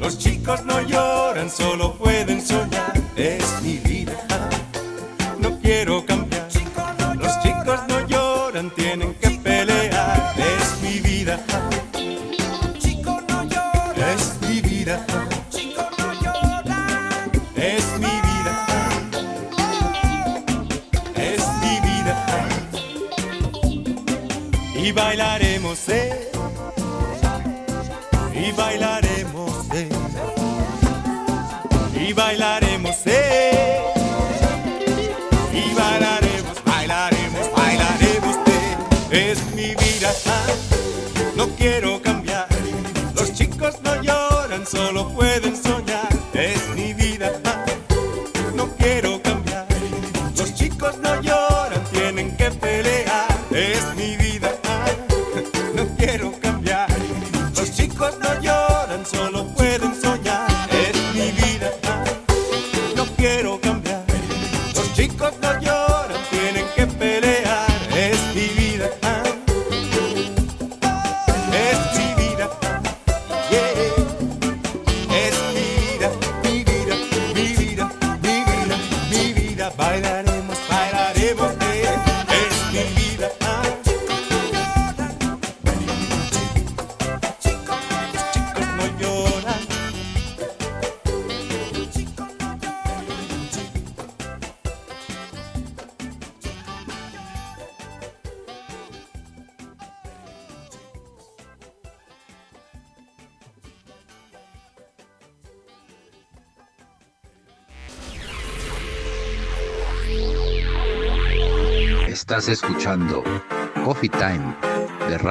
Los chicos no lloran, solo pueden soñar. Es mi vida, no quiero cambiar. Los chicos no lloran, tienen que pelear. Es mi vida. Es mi vida. Es mi vida. Es mi vida. Y bailaremos,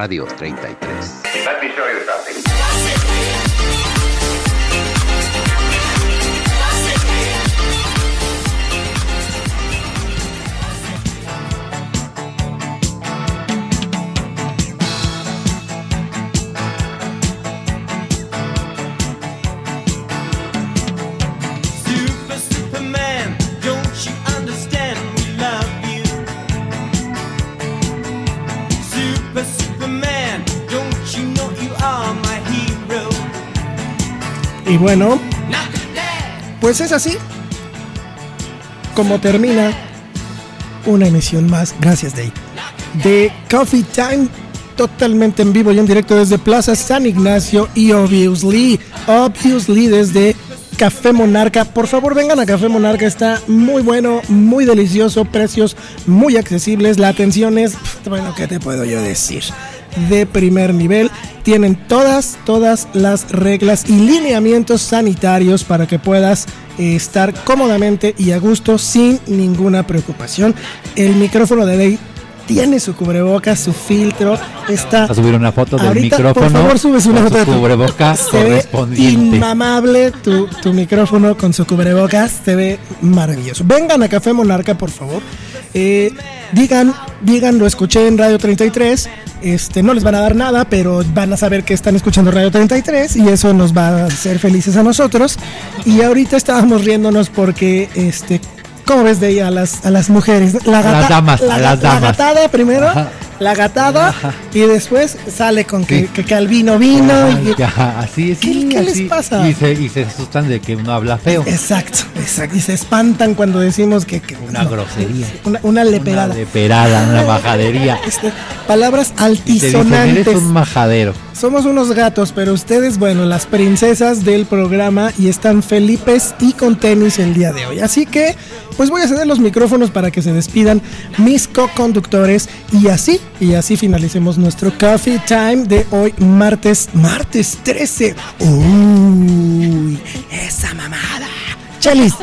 Radio 33. Pues es así como termina una emisión más, gracias Dave, de Coffee Time totalmente en vivo y en directo desde Plaza San Ignacio y obviously, obviously desde Café Monarca. Por favor, vengan a Café Monarca, está muy bueno, muy delicioso, precios muy accesibles, la atención es, bueno, ¿qué te puedo yo decir? De primer nivel, tienen todas, todas las reglas y lineamientos sanitarios para que puedas eh, estar cómodamente y a gusto sin ninguna preocupación. El micrófono de Day tiene su cubrebocas, su filtro, está... A subir una foto del Ahorita, micrófono. Por favor, subes una con foto de su tu- cubreboca Se ve correspondiente. inmamable tu, tu micrófono con su cubrebocas. Se ve maravilloso. Vengan a Café Monarca, por favor. Eh, digan, digan, lo escuché en Radio 33. Este, no les van a dar nada, pero van a saber que están escuchando Radio 33 y eso nos va a hacer felices a nosotros. Y ahorita estábamos riéndonos porque, este, ¿cómo ves de ahí a las, a las mujeres? La A las damas, la a las ga- la damas. gatada primero, Ajá. La gatada Ajá. y después sale con que, que Calvino vino. Ay, y- ya, así es. ¿Qué- sí, qué les pasa? Y se, y se asustan de que uno habla feo. Exacto, exacto. Y se espantan cuando decimos que, que- Una grosería. una, una leperada. Una leperada, una majadería. Este, palabras dicen, altisonantes. eres un majadero. Somos unos gatos, pero ustedes, bueno, las princesas del programa y están felipes y con tenis el día de hoy. Así que, pues voy a ceder los micrófonos para que se despidan mis co-conductores y así, y así finalicemos nuestro coffee time de hoy, martes, martes 13. Uy, esa mamada. Chelis.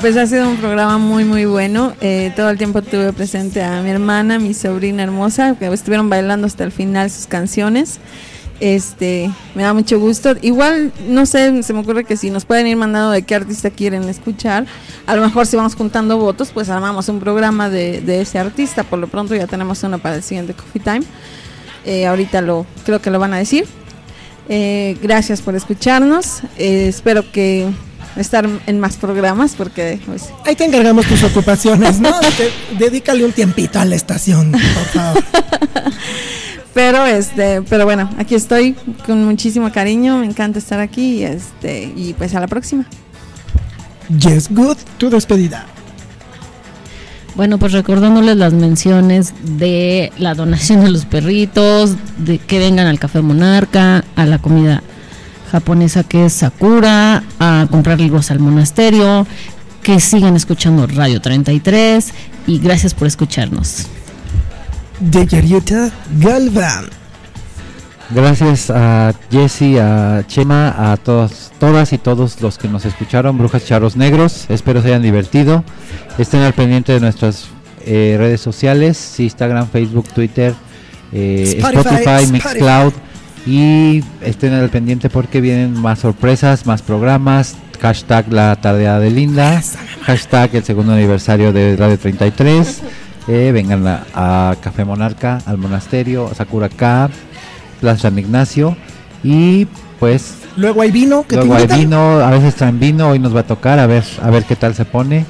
Pues ha sido un programa muy muy bueno. Eh, todo el tiempo tuve presente a mi hermana, mi sobrina hermosa, que estuvieron bailando hasta el final sus canciones. Este, me da mucho gusto. Igual, no sé, se me ocurre que si nos pueden ir mandando de qué artista quieren escuchar, a lo mejor si vamos juntando votos, pues armamos un programa de, de ese artista. Por lo pronto ya tenemos uno para el siguiente Coffee Time. Eh, ahorita lo creo que lo van a decir. Eh, gracias por escucharnos. Eh, espero que estar en más programas porque pues, Ahí te encargamos tus ocupaciones, ¿no? Te- dedícale un tiempito a la estación, por favor. pero este pero bueno aquí estoy con muchísimo cariño me encanta estar aquí y este y pues a la próxima Yes, good, tu despedida. Bueno, pues recordándoles las menciones de la donación de los perritos, de que vengan al Café Monarca, a la comida japonesa que es Sakura, a comprar libros al monasterio, que sigan escuchando Radio 33 y gracias por escucharnos. De Yarieta Galván. Gracias a Jesse, a Chema, a todas, todas y todos los que nos escucharon, Brujas Charros Negros. Espero se hayan divertido. Estén al pendiente de nuestras eh, redes sociales, Instagram, Facebook, Twitter, eh, Spotify, Spotify. Mixcloud. Y estén al pendiente porque vienen más sorpresas, más programas. Hashtag la tardeada de Linda. Hashtag el segundo aniversario de Radio 33. Eh, vengan a, a Café Monarca, al monasterio, a Sakura K, Plaza San Ignacio. Y pues Luego hay vino que luego te hay vino, a veces traen vino, hoy nos va a tocar a ver, a ver qué tal se pone.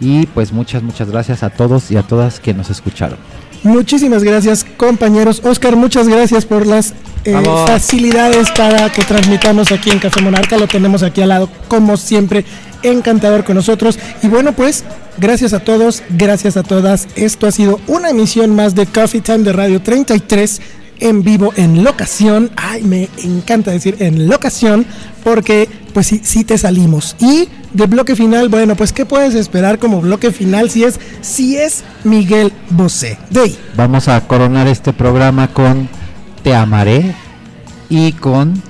Y pues muchas, muchas gracias a todos y a todas que nos escucharon. Muchísimas gracias, compañeros. Oscar, muchas gracias por las eh, facilidades para que transmitamos aquí en Café Monarca. Lo tenemos aquí al lado, como siempre, encantador con nosotros. Y bueno, pues, gracias a todos, gracias a todas. Esto ha sido una emisión más de Coffee Time de Radio 33 en vivo, en locación. Ay, me encanta decir en locación, porque pues sí, sí te salimos. Y de bloque final, bueno, pues, ¿qué puedes esperar como bloque final si es, si es Miguel Bosé? Ahí. Vamos a coronar este programa con Te amaré y con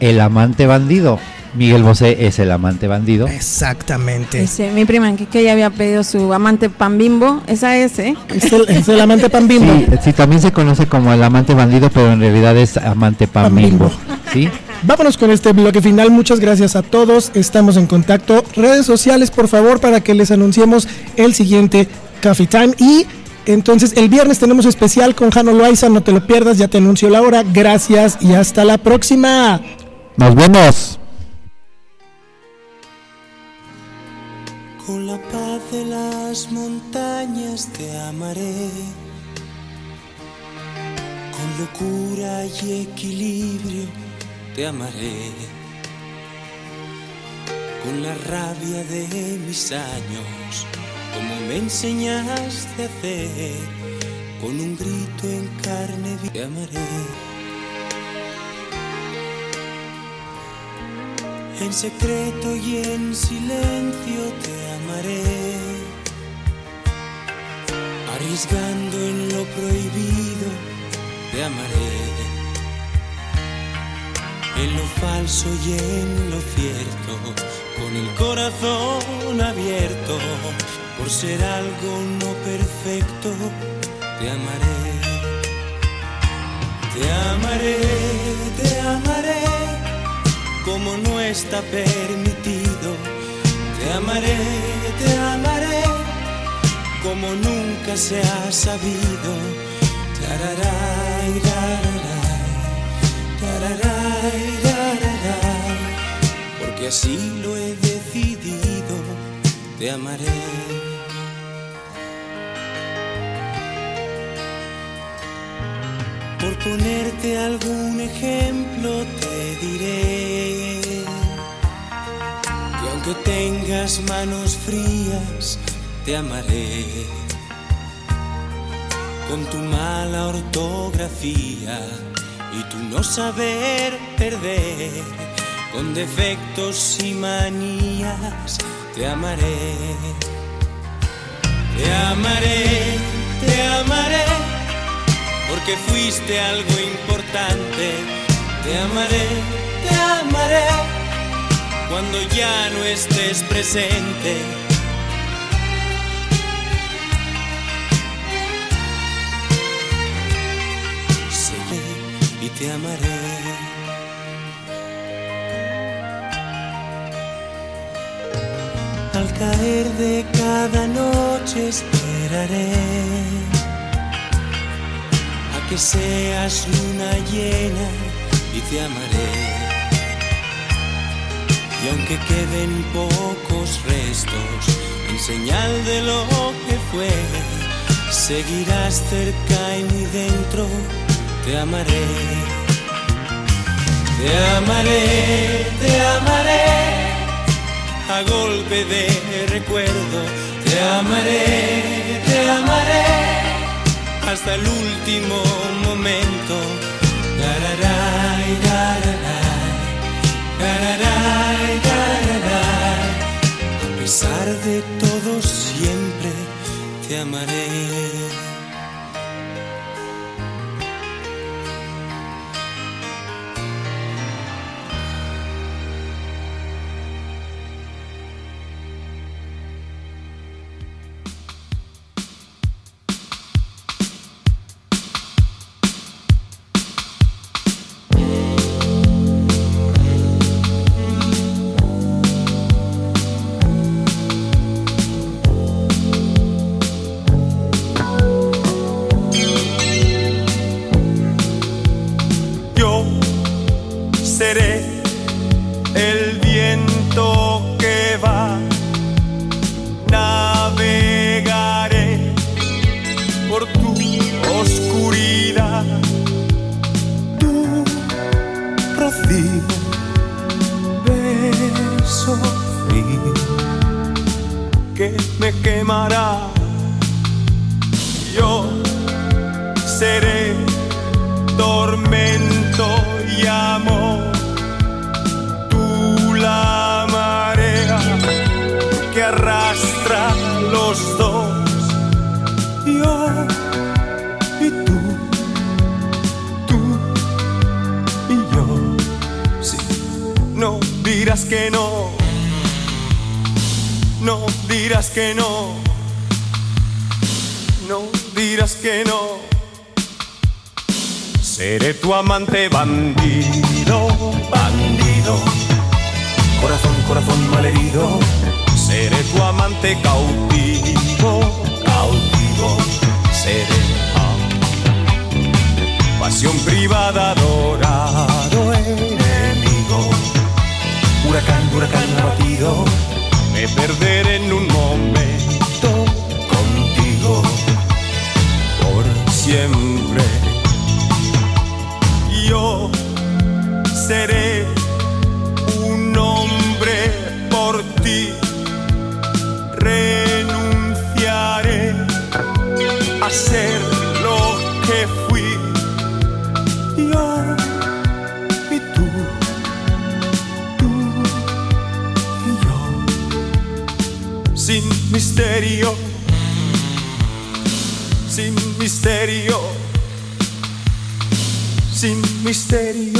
El amante bandido. Miguel Bosé es el amante bandido. Exactamente. Mi prima que, que ya había pedido su amante pan bimbo esa es ¿eh? Es el, es el amante pan bimbo. Sí, sí, también se conoce como el amante bandido, pero en realidad es amante pan Pan bimbo. bimbo. ¿sí? Vámonos con este bloque final. Muchas gracias a todos. Estamos en contacto. Redes sociales, por favor, para que les anunciemos el siguiente Coffee Time. Y entonces el viernes tenemos especial con Jano Loaiza. No te lo pierdas. Ya te anuncio la hora. Gracias y hasta la próxima. Nos vemos. Las montañas te amaré. Con locura y equilibrio te amaré. Con la rabia de mis años, como me enseñaste a hacer. Con un grito en carne te amaré. En secreto y en silencio te amaré, arriesgando en lo prohibido te amaré, en lo falso y en lo cierto, con el corazón abierto, por ser algo no perfecto, te amaré, te amaré, te amaré como no está permitido. Te amaré, te amaré, como nunca se ha sabido. Tararay, tararay, tararay, tararay, porque así lo he decidido. Te amaré. Por ponerte algún ejemplo te diré que aunque tengas manos frías te amaré con tu mala ortografía y tu no saber perder con defectos y manías te amaré te amaré te amaré porque fuiste algo importante. Te amaré, te amaré, cuando ya no estés presente. Te amaré. Al caer de cada noche esperaré a que seas luna llena y te amaré. Y aunque queden pocos restos en señal de lo que fue, seguirás cerca y muy dentro, te amaré. Te amaré, te amaré a golpe de recuerdo. Te amaré, te amaré hasta el último momento. Gararay, gararay, gararay, gararay. A pesar de todo siempre te amaré. Seré un hombre por ti. Renunciaré a ser lo que fui. Yo y tú, tú y yo. Sin misterio, sin misterio sin misterio.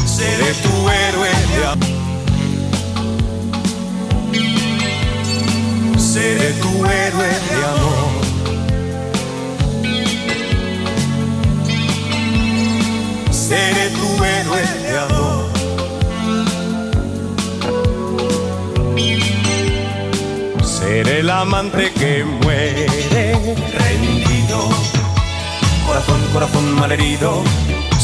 seré tu héroe de amor. Seré tu héroe de amor. Seré tu héroe de amor. Seré el amante que muere rendido corazón, corazón malherido,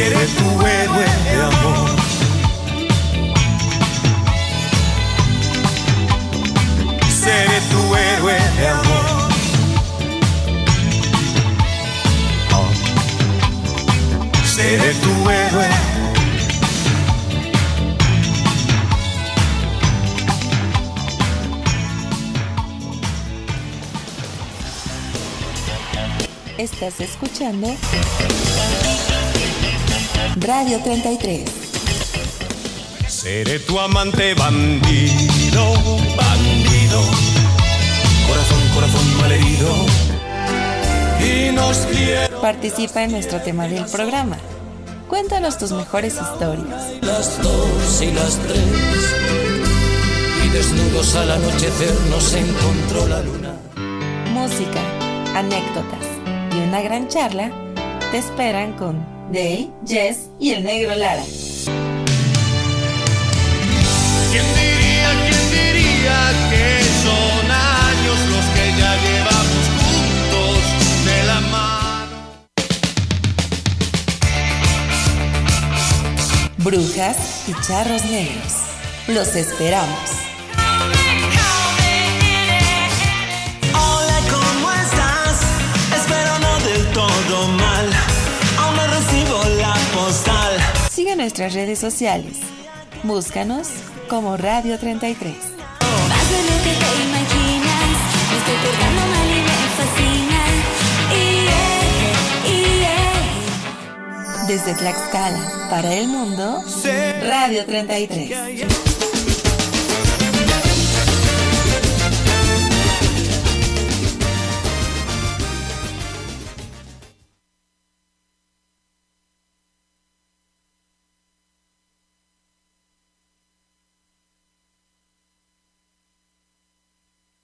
Seré tu héroe de amor. Seré tu héroe de amor. Seré tu héroe. Estás escuchando Radio 33. Seré tu amante bandido, bandido. Corazón, corazón malherido. Y nos quiero. Participa en nuestro tema del programa. Cuéntanos tus mejores historias. Las dos y las tres. Y desnudos al anochecer nos encontró la luna. Música, anécdotas y una gran charla te esperan con Day, Jess y el negro Lara. ¿Quién diría, quién diría que son años los que ya llevamos juntos de la mano? Brujas y charros negros. Los esperamos. Hola, ¿cómo estás? Espero no del todo mal. Aún no recibo la postal. Sigue nuestras redes sociales. Búscanos como Radio 33. Más de lo que te imaginas, me estoy portando mal y me fascina. Y, eh, y, eh. Desde Tlaxcala para el mundo, Radio 33.